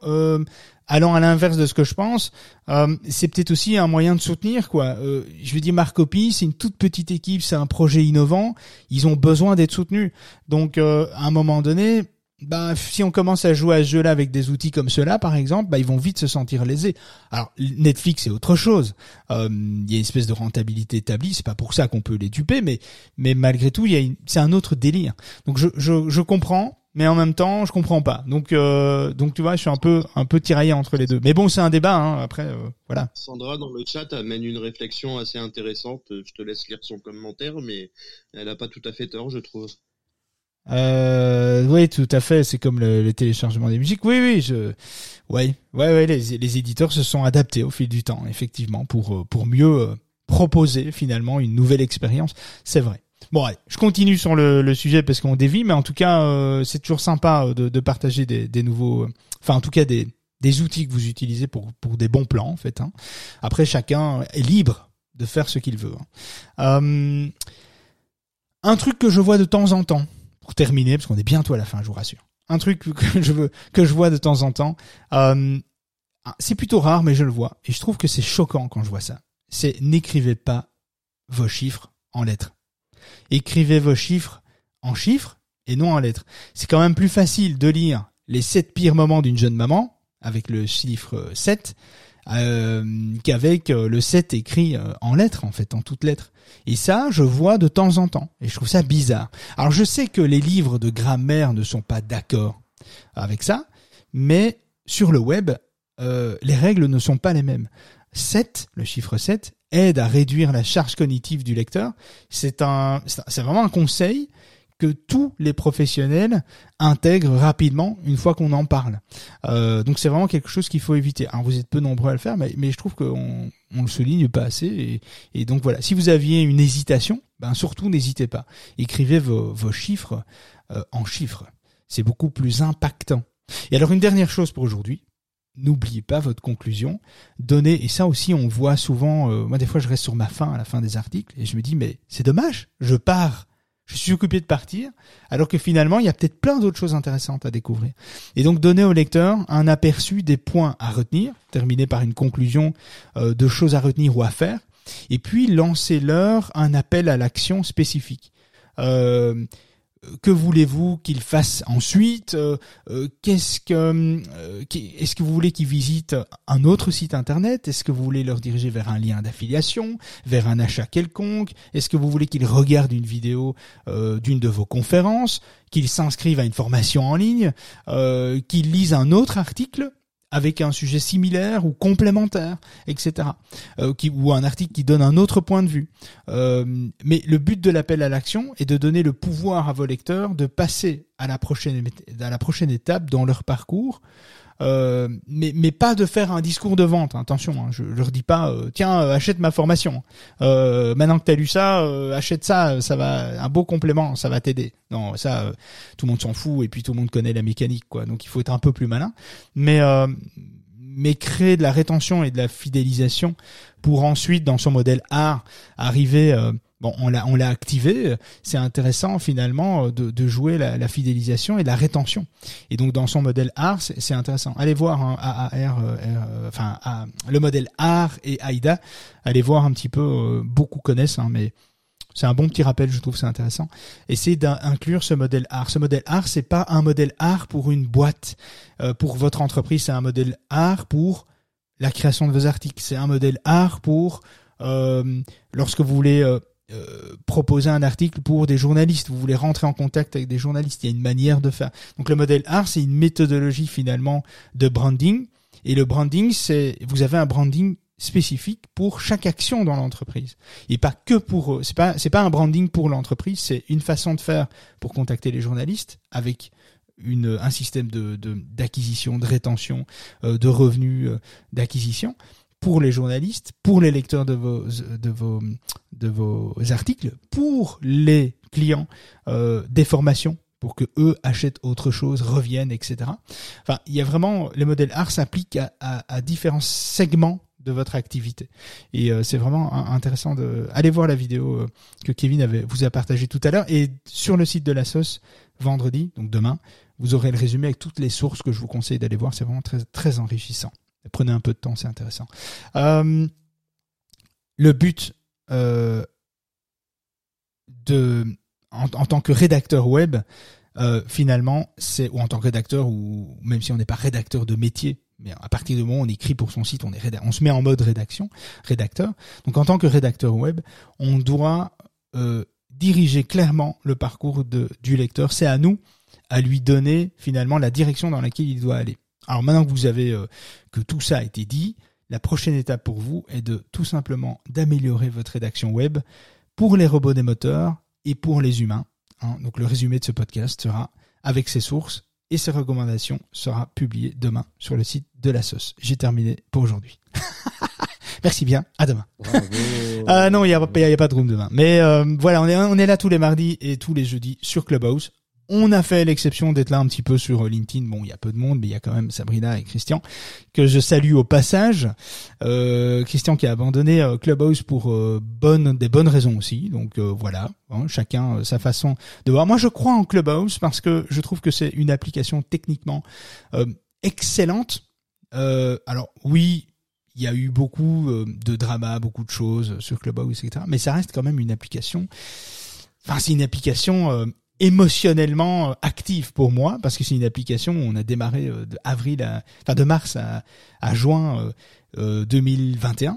allant à l'inverse de ce que je pense, euh, c'est peut-être aussi un moyen de soutenir quoi. Euh, je veux dire, Marcopy, c'est une toute petite équipe, c'est un projet innovant, ils ont besoin d'être soutenus. Donc, euh, à un moment donné, bah, si on commence à jouer à ce jeu-là avec des outils comme cela, par exemple, bah, ils vont vite se sentir lésés. Alors, Netflix, c'est autre chose. Il y a une espèce de rentabilité établie. C'est pas pour ça qu'on peut les duper, mais, mais malgré tout, il y a c'est un autre délire. Donc, je, je, je comprends mais en même temps, je comprends pas. Donc, euh, donc tu vois, je suis un peu, un peu tiraillé entre les deux. Mais bon, c'est un débat. Hein, après, euh, voilà. Sandra dans le chat amène une réflexion assez intéressante. Je te laisse lire son commentaire, mais elle a pas tout à fait tort, je trouve. Euh, oui, tout à fait. C'est comme le, téléchargement des musiques. Oui, oui, je, ouais, ouais, ouais. Les, les éditeurs se sont adaptés au fil du temps, effectivement, pour euh, pour mieux euh, proposer finalement une nouvelle expérience. C'est vrai. Bon, allez, je continue sur le, le sujet parce qu'on dévie, mais en tout cas, euh, c'est toujours sympa euh, de, de partager des, des, nouveaux, euh, enfin en tout cas des, des outils que vous utilisez pour, pour des bons plans en fait. Hein. Après, chacun est libre de faire ce qu'il veut. Hein. un truc que je vois de temps en temps, pour terminer, parce qu'on est bientôt à la fin, je vous rassure. Un truc que je veux, que je vois de temps en temps, c'est plutôt rare, mais je le vois, et je trouve que c'est choquant quand je vois ça. C'est n'écrivez pas vos chiffres en lettres écrivez vos chiffres en chiffres et non en lettres. C'est quand même plus facile de lire les sept pires moments d'une jeune maman avec le chiffre 7 euh, qu'avec euh, le 7 écrit euh, en lettres en fait, en toutes lettres. Et ça, je vois de temps en temps et je trouve ça bizarre. Alors je sais que les livres de grammaire ne sont pas d'accord avec ça, mais sur le web, les règles ne sont pas les mêmes. 7, le chiffre 7, aide à réduire la charge cognitive du lecteur. C'est un, c'est vraiment un conseil que tous les professionnels intègrent rapidement une fois qu'on en parle. Euh, donc c'est vraiment quelque chose qu'il faut éviter. Alors vous êtes peu nombreux à le faire, mais, je trouve qu'on on le souligne pas assez. Et, donc voilà, si vous aviez une hésitation, ben surtout n'hésitez pas. Écrivez vos, vos chiffres euh, en chiffres. C'est beaucoup plus impactant. Et alors une dernière chose pour aujourd'hui. N'oubliez pas votre conclusion. Donnez, et ça aussi on voit souvent, euh, moi des fois je reste sur ma fin à la fin des articles et je me dis mais c'est dommage, je pars je suis occupé de partir, alors que finalement, il y a peut-être plein d'autres choses intéressantes à découvrir. Et donc, donner au lecteur un aperçu des points à retenir, terminer par une conclusion euh, de choses à retenir ou à faire, et puis lancer leur un appel à l'action spécifique. Euh, que voulez-vous qu'il fasse ensuite euh, euh, Qu'est-ce que euh, est-ce que vous voulez qu'ils visitent un autre site internet? Est-ce que vous voulez leur diriger vers un lien d'affiliation, vers un achat quelconque? Est-ce que vous voulez qu'ils regardent une vidéo d'une de vos conférences, qu'ils s'inscrivent à une formation en ligne, qu'ils lisent un autre article? Avec un sujet similaire ou complémentaire, etc. Euh, ou un article qui donne un autre point de vue. Euh, mais le but de l'appel à l'action est de donner le pouvoir à vos lecteurs de passer à la prochaine étape dans leur parcours euh, mais, mais pas de faire un discours de vente. Attention, hein, je leur dis pas euh, tiens euh, achète ma formation. maintenant que tu as lu ça, achète ça, ça va un beau complément, ça va t'aider. Non, ça tout le monde s'en fout et puis tout le monde connaît la mécanique quoi. Donc il faut être un peu plus malin. Mais mais créer de la rétention et de la fidélisation pour ensuite dans son modèle art arriver Bon, on l'a, on l'a activé. C'est intéressant finalement de, de jouer la, la, fidélisation et la rétention. Et donc dans son modèle art, c'est, intéressant. Allez voir hein, AAR, euh, euh, enfin le modèle art et AIDA. Allez voir un petit peu. Euh, beaucoup connaissent, hein, mais c'est un bon petit rappel, je trouve c'est intéressant. Essayez d'inclure ce modèle art. Ce modèle art, c'est pas un modèle art pour une boîte, pour votre entreprise. C'est un modèle art pour la création de vos articles. C'est un modèle art pour lorsque vous voulez euh, proposer un article pour des journalistes, vous voulez rentrer en contact avec des journalistes, il y a une manière de faire. Donc le modèle art, c'est une méthodologie finalement de branding. Et le branding, c'est vous avez un branding spécifique pour chaque action dans l'entreprise. Et pas que pour c'est pas c'est pas un branding pour l'entreprise. C'est une façon de faire pour contacter les journalistes avec une un système de d'acquisition de, rétention euh, de revenus euh, d'acquisition pour les journalistes, pour les lecteurs de vos articles, pour les clients euh, des formations pour que eux achètent autre chose, reviennent, etc. Enfin, il y a vraiment le modèle art s'applique à, différents segments de votre activité. Et euh, c'est vraiment intéressant de aller voir la vidéo euh, que Kevin vous a partagé tout à l'heure. Et sur le site de la sauce vendredi donc demain vous aurez le résumé avec toutes les sources que je vous conseille d'aller voir. C'est vraiment très très enrichissant Prenez un peu de temps, c'est intéressant. Euh, le but euh, en, tant que rédacteur web, euh, finalement, c'est ou en tant que rédacteur ou même si on n'est pas rédacteur de métier, mais à partir du moment où on écrit pour son site, on est on se met en mode rédaction, rédacteur. Donc en tant que rédacteur web, on doit diriger clairement le parcours du lecteur. C'est à nous à lui donner finalement la direction dans laquelle il doit aller. Alors maintenant que vous avez euh, que tout ça a été dit, la prochaine étape pour vous est de tout simplement d'améliorer votre rédaction web pour les robots des moteurs et pour les humains. Hein. Donc le résumé de ce podcast sera avec ses sources et ses recommandations sera publié demain sur le site de la sauce. J'ai terminé pour aujourd'hui. Merci bien, à demain. Ah non, il n'y a, a, pas de room demain. Mais euh, voilà, on est, on est là tous les mardis et tous les jeudis sur Clubhouse. On a fait l'exception d'être là un petit peu sur LinkedIn. Bon, il y a peu de monde, mais il y a quand même Sabrina et Christian que je salue au passage. Euh, Christian qui a abandonné euh, Clubhouse pour euh, bonne, des bonnes raisons aussi. Donc voilà, hein, chacun sa façon de voir. Moi, je crois en Clubhouse parce que je trouve que c'est une application techniquement excellente. alors oui, il y a eu beaucoup de drama, beaucoup de choses sur Clubhouse, etc. Mais ça reste quand même une application. Enfin, c'est une application émotionnellement euh, active pour moi parce que c'est une application où on a démarré euh, de avril à, enfin de mars à, à juin euh, 2021 euh,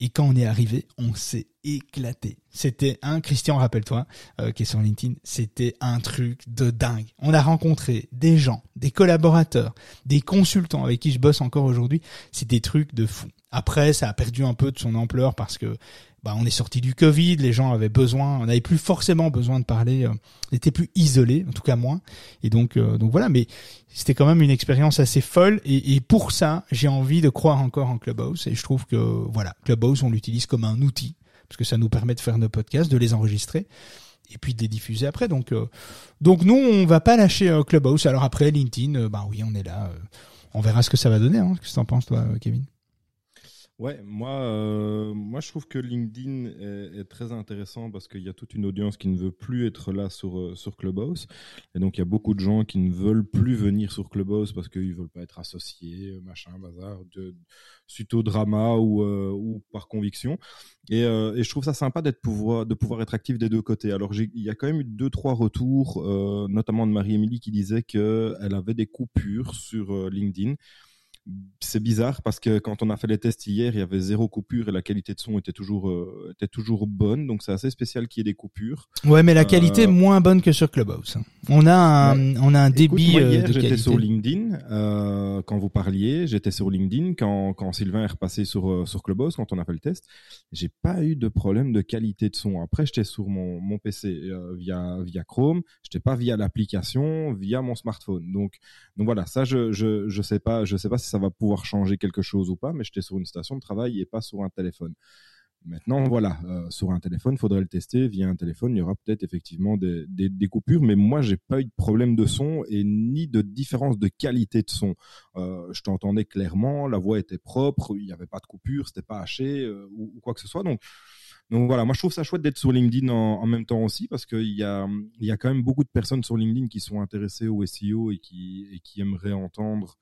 et quand on est arrivé on s'est éclaté. C'était un Christian rappelle-toi euh, qui est sur LinkedIn c'était un truc de dingue. On a rencontré des gens des collaborateurs des consultants avec qui je bosse encore aujourd'hui. C'est des trucs de fou. Après ça a perdu un peu de son ampleur parce que bah, on est sorti du Covid, les gens avaient besoin, on n'avait plus forcément besoin de parler, euh, on était plus isolés, en tout cas moins. Et donc, euh, donc voilà, mais c'était quand même une expérience assez folle. Et, et pour ça, j'ai envie de croire encore en Clubhouse. Et je trouve que voilà, Clubhouse, on l'utilise comme un outil parce que ça nous permet de faire nos podcasts, de les enregistrer et puis de les diffuser après. Donc, euh, donc nous, on va pas lâcher euh, Clubhouse. Alors après, LinkedIn, euh, bah oui, on est là. on verra ce que ça va donner. Hein. Qu'est-ce que t'en penses, toi, Kevin? Ouais, moi, euh, moi je trouve que LinkedIn est, très intéressant parce qu'il y a toute une audience qui ne veut plus être là sur euh, sur Clubhouse, et donc il y a beaucoup de gens qui ne veulent plus venir sur Clubhouse parce qu'ils veulent pas être associés, machin, bazar, de, suite au drama ou euh, ou par conviction. Et, et je trouve ça sympa pouvoir de pouvoir être actif des deux côtés. Alors il y a quand même eu deux trois retours, notamment de Marie-Émilie qui disait que elle avait des coupures sur LinkedIn c'est bizarre parce que quand on a fait les tests hier, il y avait zéro coupure et la qualité de son était toujours euh, était toujours bonne. Donc c'est assez spécial qu'il y ait des coupures. Ouais, mais la qualité est euh, moins bonne que sur Clubhouse. On a un, on a un débit moi, hier, euh, J'étais sur LinkedIn euh, quand vous parliez. J'étais sur LinkedIn quand quand Sylvain est repassé sur sur Clubhouse quand on a fait le test. J'ai pas eu de problème de qualité de son. Après, j'étais sur mon mon PC euh, via via Chrome. J'étais pas via l'application, via mon smartphone. Donc donc voilà, ça je je je sais pas je sais pas si ça va pouvoir changer quelque chose ou pas, mais j'étais sur une station de travail et pas sur un téléphone. Maintenant, voilà, euh, sur un téléphone, il faudrait le tester. Via un téléphone, il y aura peut-être effectivement des, coupures, mais moi, j'ai pas eu de problème de son et ni de différence de qualité de son. Euh, je t'entendais clairement, la voix était propre, il n'y avait pas de coupure, c'était pas haché euh, ou, quoi que ce soit. Donc, donc voilà, moi je trouve ça chouette d'être sur LinkedIn en, même temps aussi parce qu'il y a, y a quand même beaucoup de personnes sur LinkedIn qui sont intéressées au SEO et qui, et qui aimeraient entendre.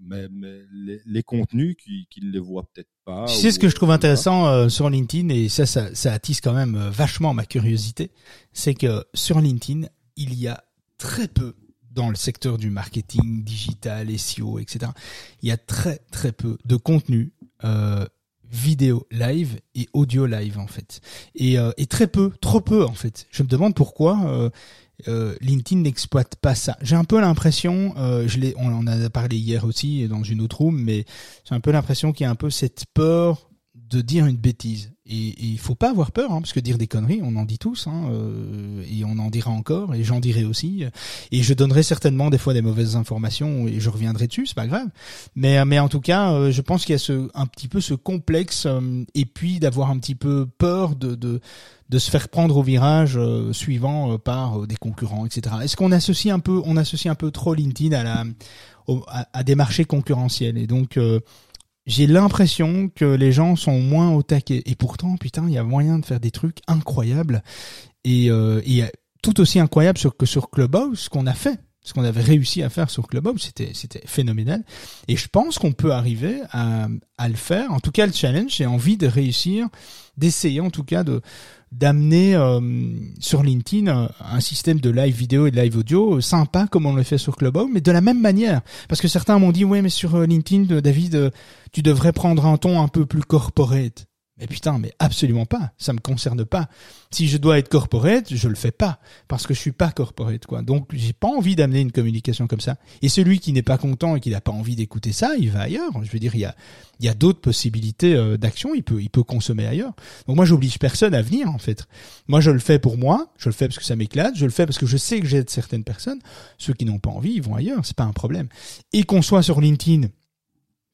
Mais, mais les, les, contenus qui, ne les voient peut-être pas. Tu sais ce que je trouve intéressant euh, sur LinkedIn et ça, ça, ça attise quand même euh, vachement ma curiosité, c'est que sur LinkedIn, il y a très peu dans le secteur du marketing digital, SEO, etc. Il y a très très peu de contenu euh, vidéo live et audio live en fait, et, euh, et très peu, trop peu en fait. Je me demande pourquoi. Euh, LinkedIn n'exploite pas ça. J'ai un peu l'impression, euh, je on en a parlé hier aussi dans une autre room, mais j'ai un peu l'impression qu'il y a un peu cette peur de dire une bêtise. Et, il faut pas avoir peur, hein, parce que dire des conneries, on en dit tous, hein, euh, et on en dira encore, et j'en dirai aussi. Et je donnerai certainement des fois des mauvaises informations, et je reviendrai dessus, c'est pas grave. Mais, mais en tout cas, euh, je pense qu'il y a ce, un petit peu ce complexe, euh, et puis d'avoir un petit peu peur de, de, de se faire prendre au virage euh, suivant euh, par euh, des concurrents, etc. Est-ce qu'on associe un peu, on associe un peu trop LinkedIn à la, au, à, à, des marchés concurrentiels, et donc j'ai l'impression que les gens sont moins au taquet. Et pourtant, putain, il y a moyen de faire des trucs incroyables et, euh, et tout aussi incroyable que sur Clubhouse, ce qu'on a fait. Ce qu'on avait réussi à faire sur Clubhouse, c'était c'était phénoménal. Et je pense qu'on peut arriver à, à le faire. En tout cas, le challenge, j'ai envie de réussir, d'essayer en tout cas de d'amener euh, sur LinkedIn un, un, système de live vidéo et de live audio sympa comme on le fait sur Clubhouse, mais de la même manière. Parce que certains m'ont dit, ouais, mais sur euh, LinkedIn, David, tu devrais prendre un ton un peu plus corporate. Mais putain, mais absolument pas. Ça me concerne pas. Si je dois être corporate, je le fais pas parce que je suis pas corporate quoi. Donc j'ai pas envie d'amener une communication comme ça. Et celui qui n'est pas content et qui n'a pas envie d'écouter ça, il va ailleurs. Je veux dire, il y a il y a d'autres possibilités euh, d'action. Il peut il peut consommer ailleurs. Donc moi j'oblige personne à venir en fait. Moi je le fais pour moi. Je le fais parce que ça m'éclate. Je le fais parce que je sais que j'aide certaines personnes. Ceux qui n'ont pas envie, ils vont ailleurs. C'est pas un problème. Et qu'on soit sur LinkedIn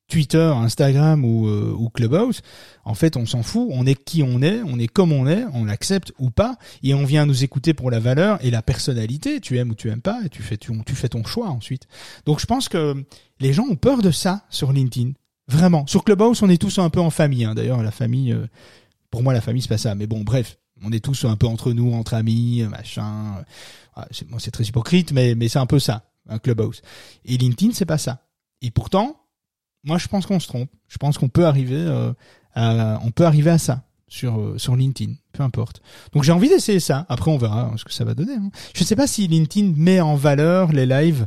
Twitter, Instagram ou, euh, ou, Clubhouse, en fait, on s'en fout. On est qui on est, on est comme on est, on l'accepte ou pas, et on vient nous écouter pour la valeur et la personnalité. Tu aimes ou tu aimes pas, et tu fais tu, tu fais ton choix ensuite. Donc, je pense que les gens ont peur de ça sur LinkedIn, vraiment. Sur Clubhouse, on est tous un peu en famille. Hein. D'ailleurs, la famille, euh, pour moi, la famille c'est pas ça. Mais bon, bref, on est tous un peu entre nous, entre amis, machin. Ah, c'est bon, très hypocrite, mais mais c'est un peu ça, un Clubhouse. Et LinkedIn, c'est pas ça. Et pourtant moi, je pense qu'on se trompe. Je pense qu'on peut arriver, euh, à, on peut arriver à ça sur euh, sur LinkedIn, peu importe. Donc j'ai envie d'essayer ça. Après, on verra ce que ça va donner. Hein. Je sais pas si LinkedIn met en valeur les lives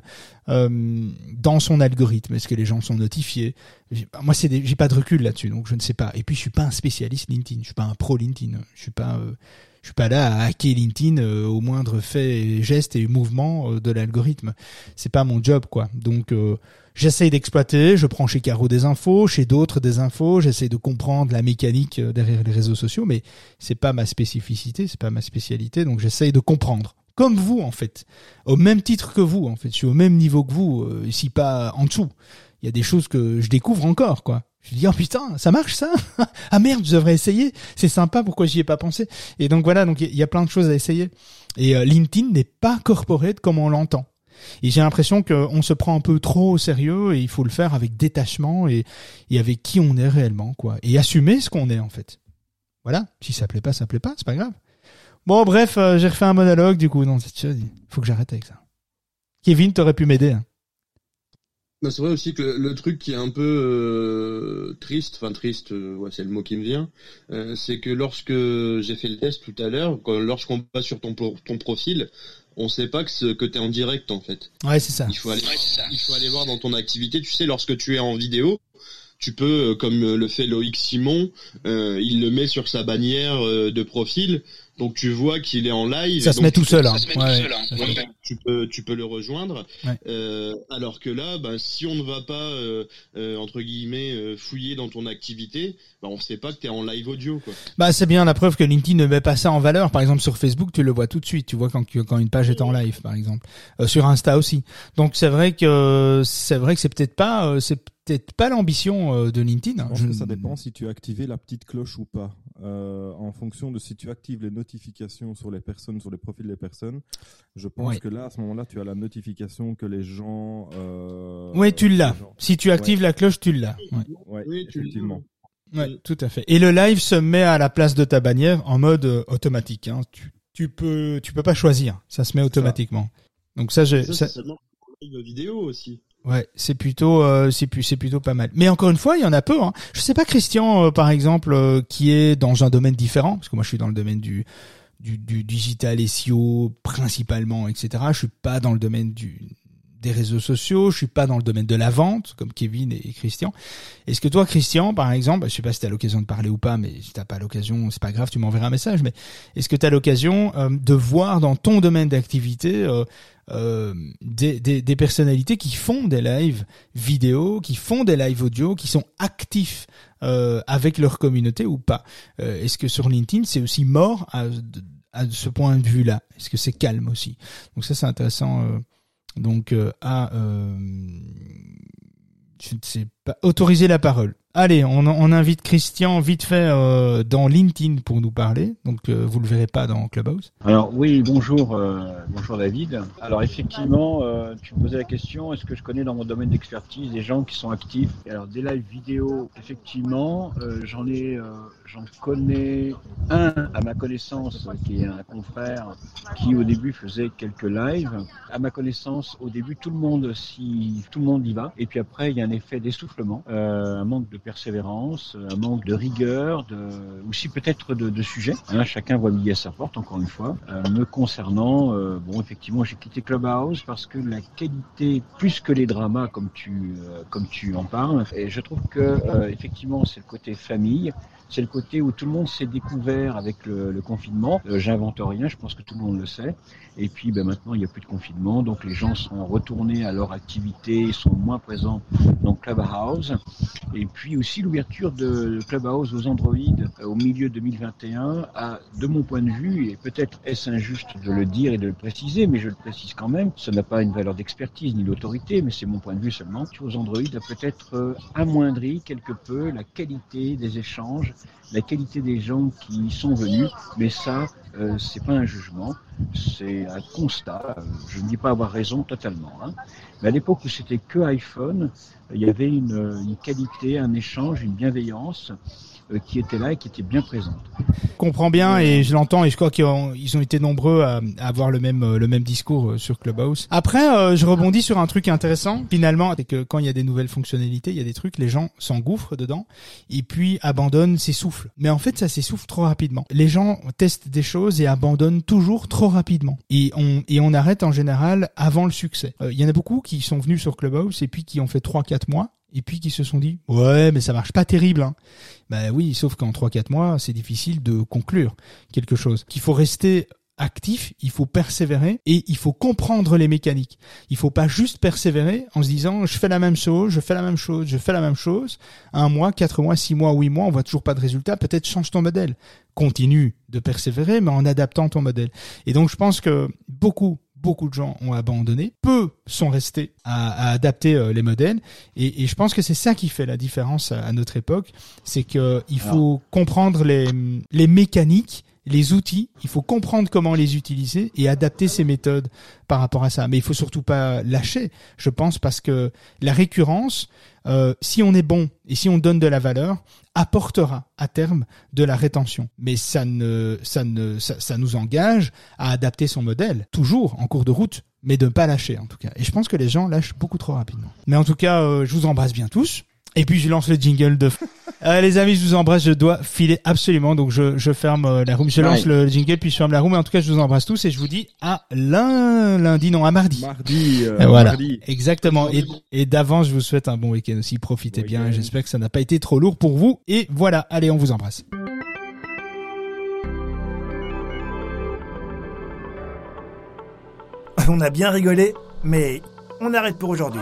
euh, dans son algorithme. Est-ce que les gens sont notifiés? Moi, c'est j'ai pas de recul là-dessus, donc je ne sais pas. Et puis, je suis pas un spécialiste LinkedIn. Je suis pas un pro LinkedIn. Je suis pas euh, je suis pas là à hacker LinkedIn euh, au moindre fait, geste et mouvement euh, de l'algorithme. C'est pas mon job, quoi. Donc euh, j'essaye d'exploiter. Je prends chez Caro des infos, chez d'autres des infos. J'essaye de comprendre la mécanique derrière les réseaux sociaux, mais c'est pas ma spécificité, c'est pas ma spécialité. Donc j'essaye de comprendre. Comme vous, en fait, au même titre que vous, en fait, je suis au même niveau que vous, ici pas en dessous. Il y a des choses que je découvre encore, quoi Je dis oh putain, ça marche ça? Ah merde, je devrais essayer. C'est sympa, pourquoi j'y ai pas pensé? Et donc voilà, donc il y a plein de choses à essayer. Et euh, LinkedIn n'est pas corporate comme on l'entend. Et j'ai l'impression qu'on se prend un peu trop au sérieux et il faut le faire avec détachement et, et avec qui on est réellement, quoi. Et assumer ce qu'on est, en fait. Voilà. Si ça plaît pas, ça plaît pas, c'est pas grave. Bon, bref, euh, j'ai refait un monologue, du coup, dans cette chose. Faut que j'arrête avec ça. Kevin, t'aurais pu m'aider. Hein. C'est vrai aussi que le, truc qui est un peu euh, triste, enfin triste, euh, c'est le mot qui me vient, c'est que lorsque j'ai fait le test tout à l'heure, lorsqu'on passe sur ton, ton profil, on sait pas que, que tu es en direct en fait. Ouais, c'est ça. Il faut, aller, il faut aller voir dans ton activité. Tu sais, lorsque tu es en vidéo, tu peux, euh, comme le fait Loïc Simon, euh, il le met sur sa bannière euh, de profil. Donc tu vois qu'il est en live. Ça se met tout seul. Hein. tu peux tu peux le rejoindre. Euh, alors que là, bah, si on ne va pas euh, euh, entre guillemets fouiller dans ton activité, bah, on ne sait pas que tu es en live audio. Quoi. Bah c'est bien la preuve que LinkedIn ne met pas ça en valeur. Par exemple sur Facebook, tu le vois tout de suite. Tu vois quand quand une page est en live, par exemple. sur Insta aussi. Donc c'est vrai que c'est vrai que c'est peut-être pas c'est peut-être pas l'ambition de LinkedIn. Je pense que ça dépend si tu as activé la petite cloche ou pas. En fonction de si tu actives les notifications sur les personnes, sur les profils des personnes, je pense que là, à ce moment-là, tu as la notification que les gens. Euh, oui, tu l'as. Si tu actives la cloche, tu l'as. Ouais. oui, effectivement. Ouais, tout à fait. Et le live se met à la place de ta bannière en mode euh, automatique. Hein. Tu, tu peux, tu peux pas choisir. Ça se met automatiquement. Donc ça, j'ai. Ça, ça... vidéo aussi. Ouais, c'est plutôt euh, c'est plutôt pas mal. Mais encore une fois, il y en a peu. Hein. Je sais pas Christian, euh, par exemple, euh, qui est dans un domaine différent, parce que moi je suis dans le domaine du du, du digital SEO principalement, etc. Je suis pas dans le domaine du des réseaux sociaux, je suis pas dans le domaine de la vente comme Kevin et Christian. Est-ce que toi, Christian, par exemple, je sais pas si tu as l'occasion de parler ou pas, mais si t'as pas l'occasion, c'est pas grave, tu m'enverras un message. Mais est-ce que tu as l'occasion de voir dans ton domaine d'activité euh, des, des, personnalités qui font des lives vidéo, qui font des lives audio, qui sont actifs euh, avec leur communauté ou pas? Euh, est-ce que sur LinkedIn c'est aussi mort à, à ce point de vue-là? Est-ce que c'est calme aussi? Donc ça c'est intéressant. Euh, donc à je ne sais autoriser la parole. Allez, on, on, invite Christian vite fait euh, dans LinkedIn pour nous parler. Donc euh, vous le verrez pas dans Clubhouse. Alors oui, bonjour, euh, bonjour David. Alors effectivement, euh, tu me posais la question est-ce que je connais dans mon domaine d'expertise des gens qui sont actifs? Alors des lives vidéo, effectivement, j'en ai, j'en connais un à ma connaissance qui est un confrère qui au début faisait quelques lives. À ma connaissance, au début tout le monde si tout le monde y va, et puis après il y a un effet d'essoufflement, un manque de persévérance, un manque de rigueur, de, aussi peut-être de, de sujet. Hein, chacun voit midi à sa porte, encore une fois. Euh, me concernant, euh, bon, effectivement, j'ai quitté Clubhouse parce que la qualité, plus que les dramas, comme tu, euh, comme tu en parles, et je trouve que effectivement, c'est le côté famille c'est le côté où tout le monde s'est découvert avec le, confinement. Euh, J'invente rien, je pense que tout le monde le sait. Et puis ben, maintenant, il n'y a plus de confinement, donc les gens sont retournés à leur activité, sont moins présents dans Clubhouse. Et puis aussi l'ouverture de Clubhouse aux Android euh, au milieu 2021 a, de mon point de vue, et peut-être est-ce injuste de le dire et de le préciser, mais je le précise quand même, ça n'a pas une valeur d'expertise ni d'autorité, mais c'est mon point de vue seulement, aux Android a peut-être euh, amoindri quelque peu la qualité des échanges la qualité des gens qui y sont venus, mais ça, euh, c'est pas un jugement, c'est un constat. Je ne dis pas avoir raison totalement. Hein. Mais à l'époque où c'était que iPhone, il y avait une, qualité, un échange, une bienveillance qui était là et qui était bien présente. Je comprends bien et je l'entends et je crois qu'ils ont, ils ont été nombreux à, avoir le même euh, le même discours euh, sur Clubhouse. Après, je rebondis sur un truc intéressant. Finalement, c'est que quand il y a des nouvelles fonctionnalités, il y a des trucs, les gens s'engouffrent dedans et puis abandonnent, s'essoufflent. Mais en fait, ça s'essouffle trop rapidement. Les gens testent des choses et abandonnent toujours trop rapidement. Et on et on arrête en général avant le succès. Il y en a beaucoup qui sont venus sur Clubhouse et puis qui ont fait 3-4 mois et puis qui se sont dit ouais mais ça marche pas terrible hein. Ben oui, sauf qu'en 3-4 mois, c'est difficile de conclure quelque chose. Qu'il faut rester actif, il faut persévérer et il faut comprendre les mécaniques. Il faut pas juste persévérer en se disant je fais la même chose, je fais la même chose, je fais la même chose. Un mois, quatre mois, six mois, huit mois, on voit toujours pas de résultat. Peut-être change ton modèle. Continue de persévérer, mais en adaptant ton modèle. Et donc je pense que beaucoup beaucoup de gens ont abandonné, peu sont restés à, adapter euh, les modèles, et, je pense que c'est ça qui fait la différence à, notre époque, c'est que il faut comprendre les, les mécaniques les outils, il faut comprendre comment les utiliser et adapter ces méthodes par rapport à ça. Mais il faut surtout pas lâcher, je pense, parce que la récurrence, euh, si on est bon et si on donne de la valeur, apportera à terme de la rétention. Mais ça ne, ça ne, ça, nous engage à adapter son modèle toujours en cours de route, mais de ne pas lâcher en tout cas. Et je pense que les gens lâchent beaucoup trop rapidement. Mais en tout cas, euh, je vous embrasse bien tous. Et puis je lance le jingle de. Euh, les amis, je vous embrasse. Je dois filer absolument, donc je, je ferme euh, la room. Je lance le jingle puis je ferme la room. Mais en tout cas, je vous embrasse tous et je vous dis à lundi, non à mardi. Mardi. Euh, voilà. Exactement. Et, et d'avance, je vous souhaite un bon week-end aussi. Profitez bien. J'espère que ça n'a pas été trop lourd pour vous. Et voilà. Allez, on vous embrasse. On a bien rigolé, mais on arrête pour aujourd'hui.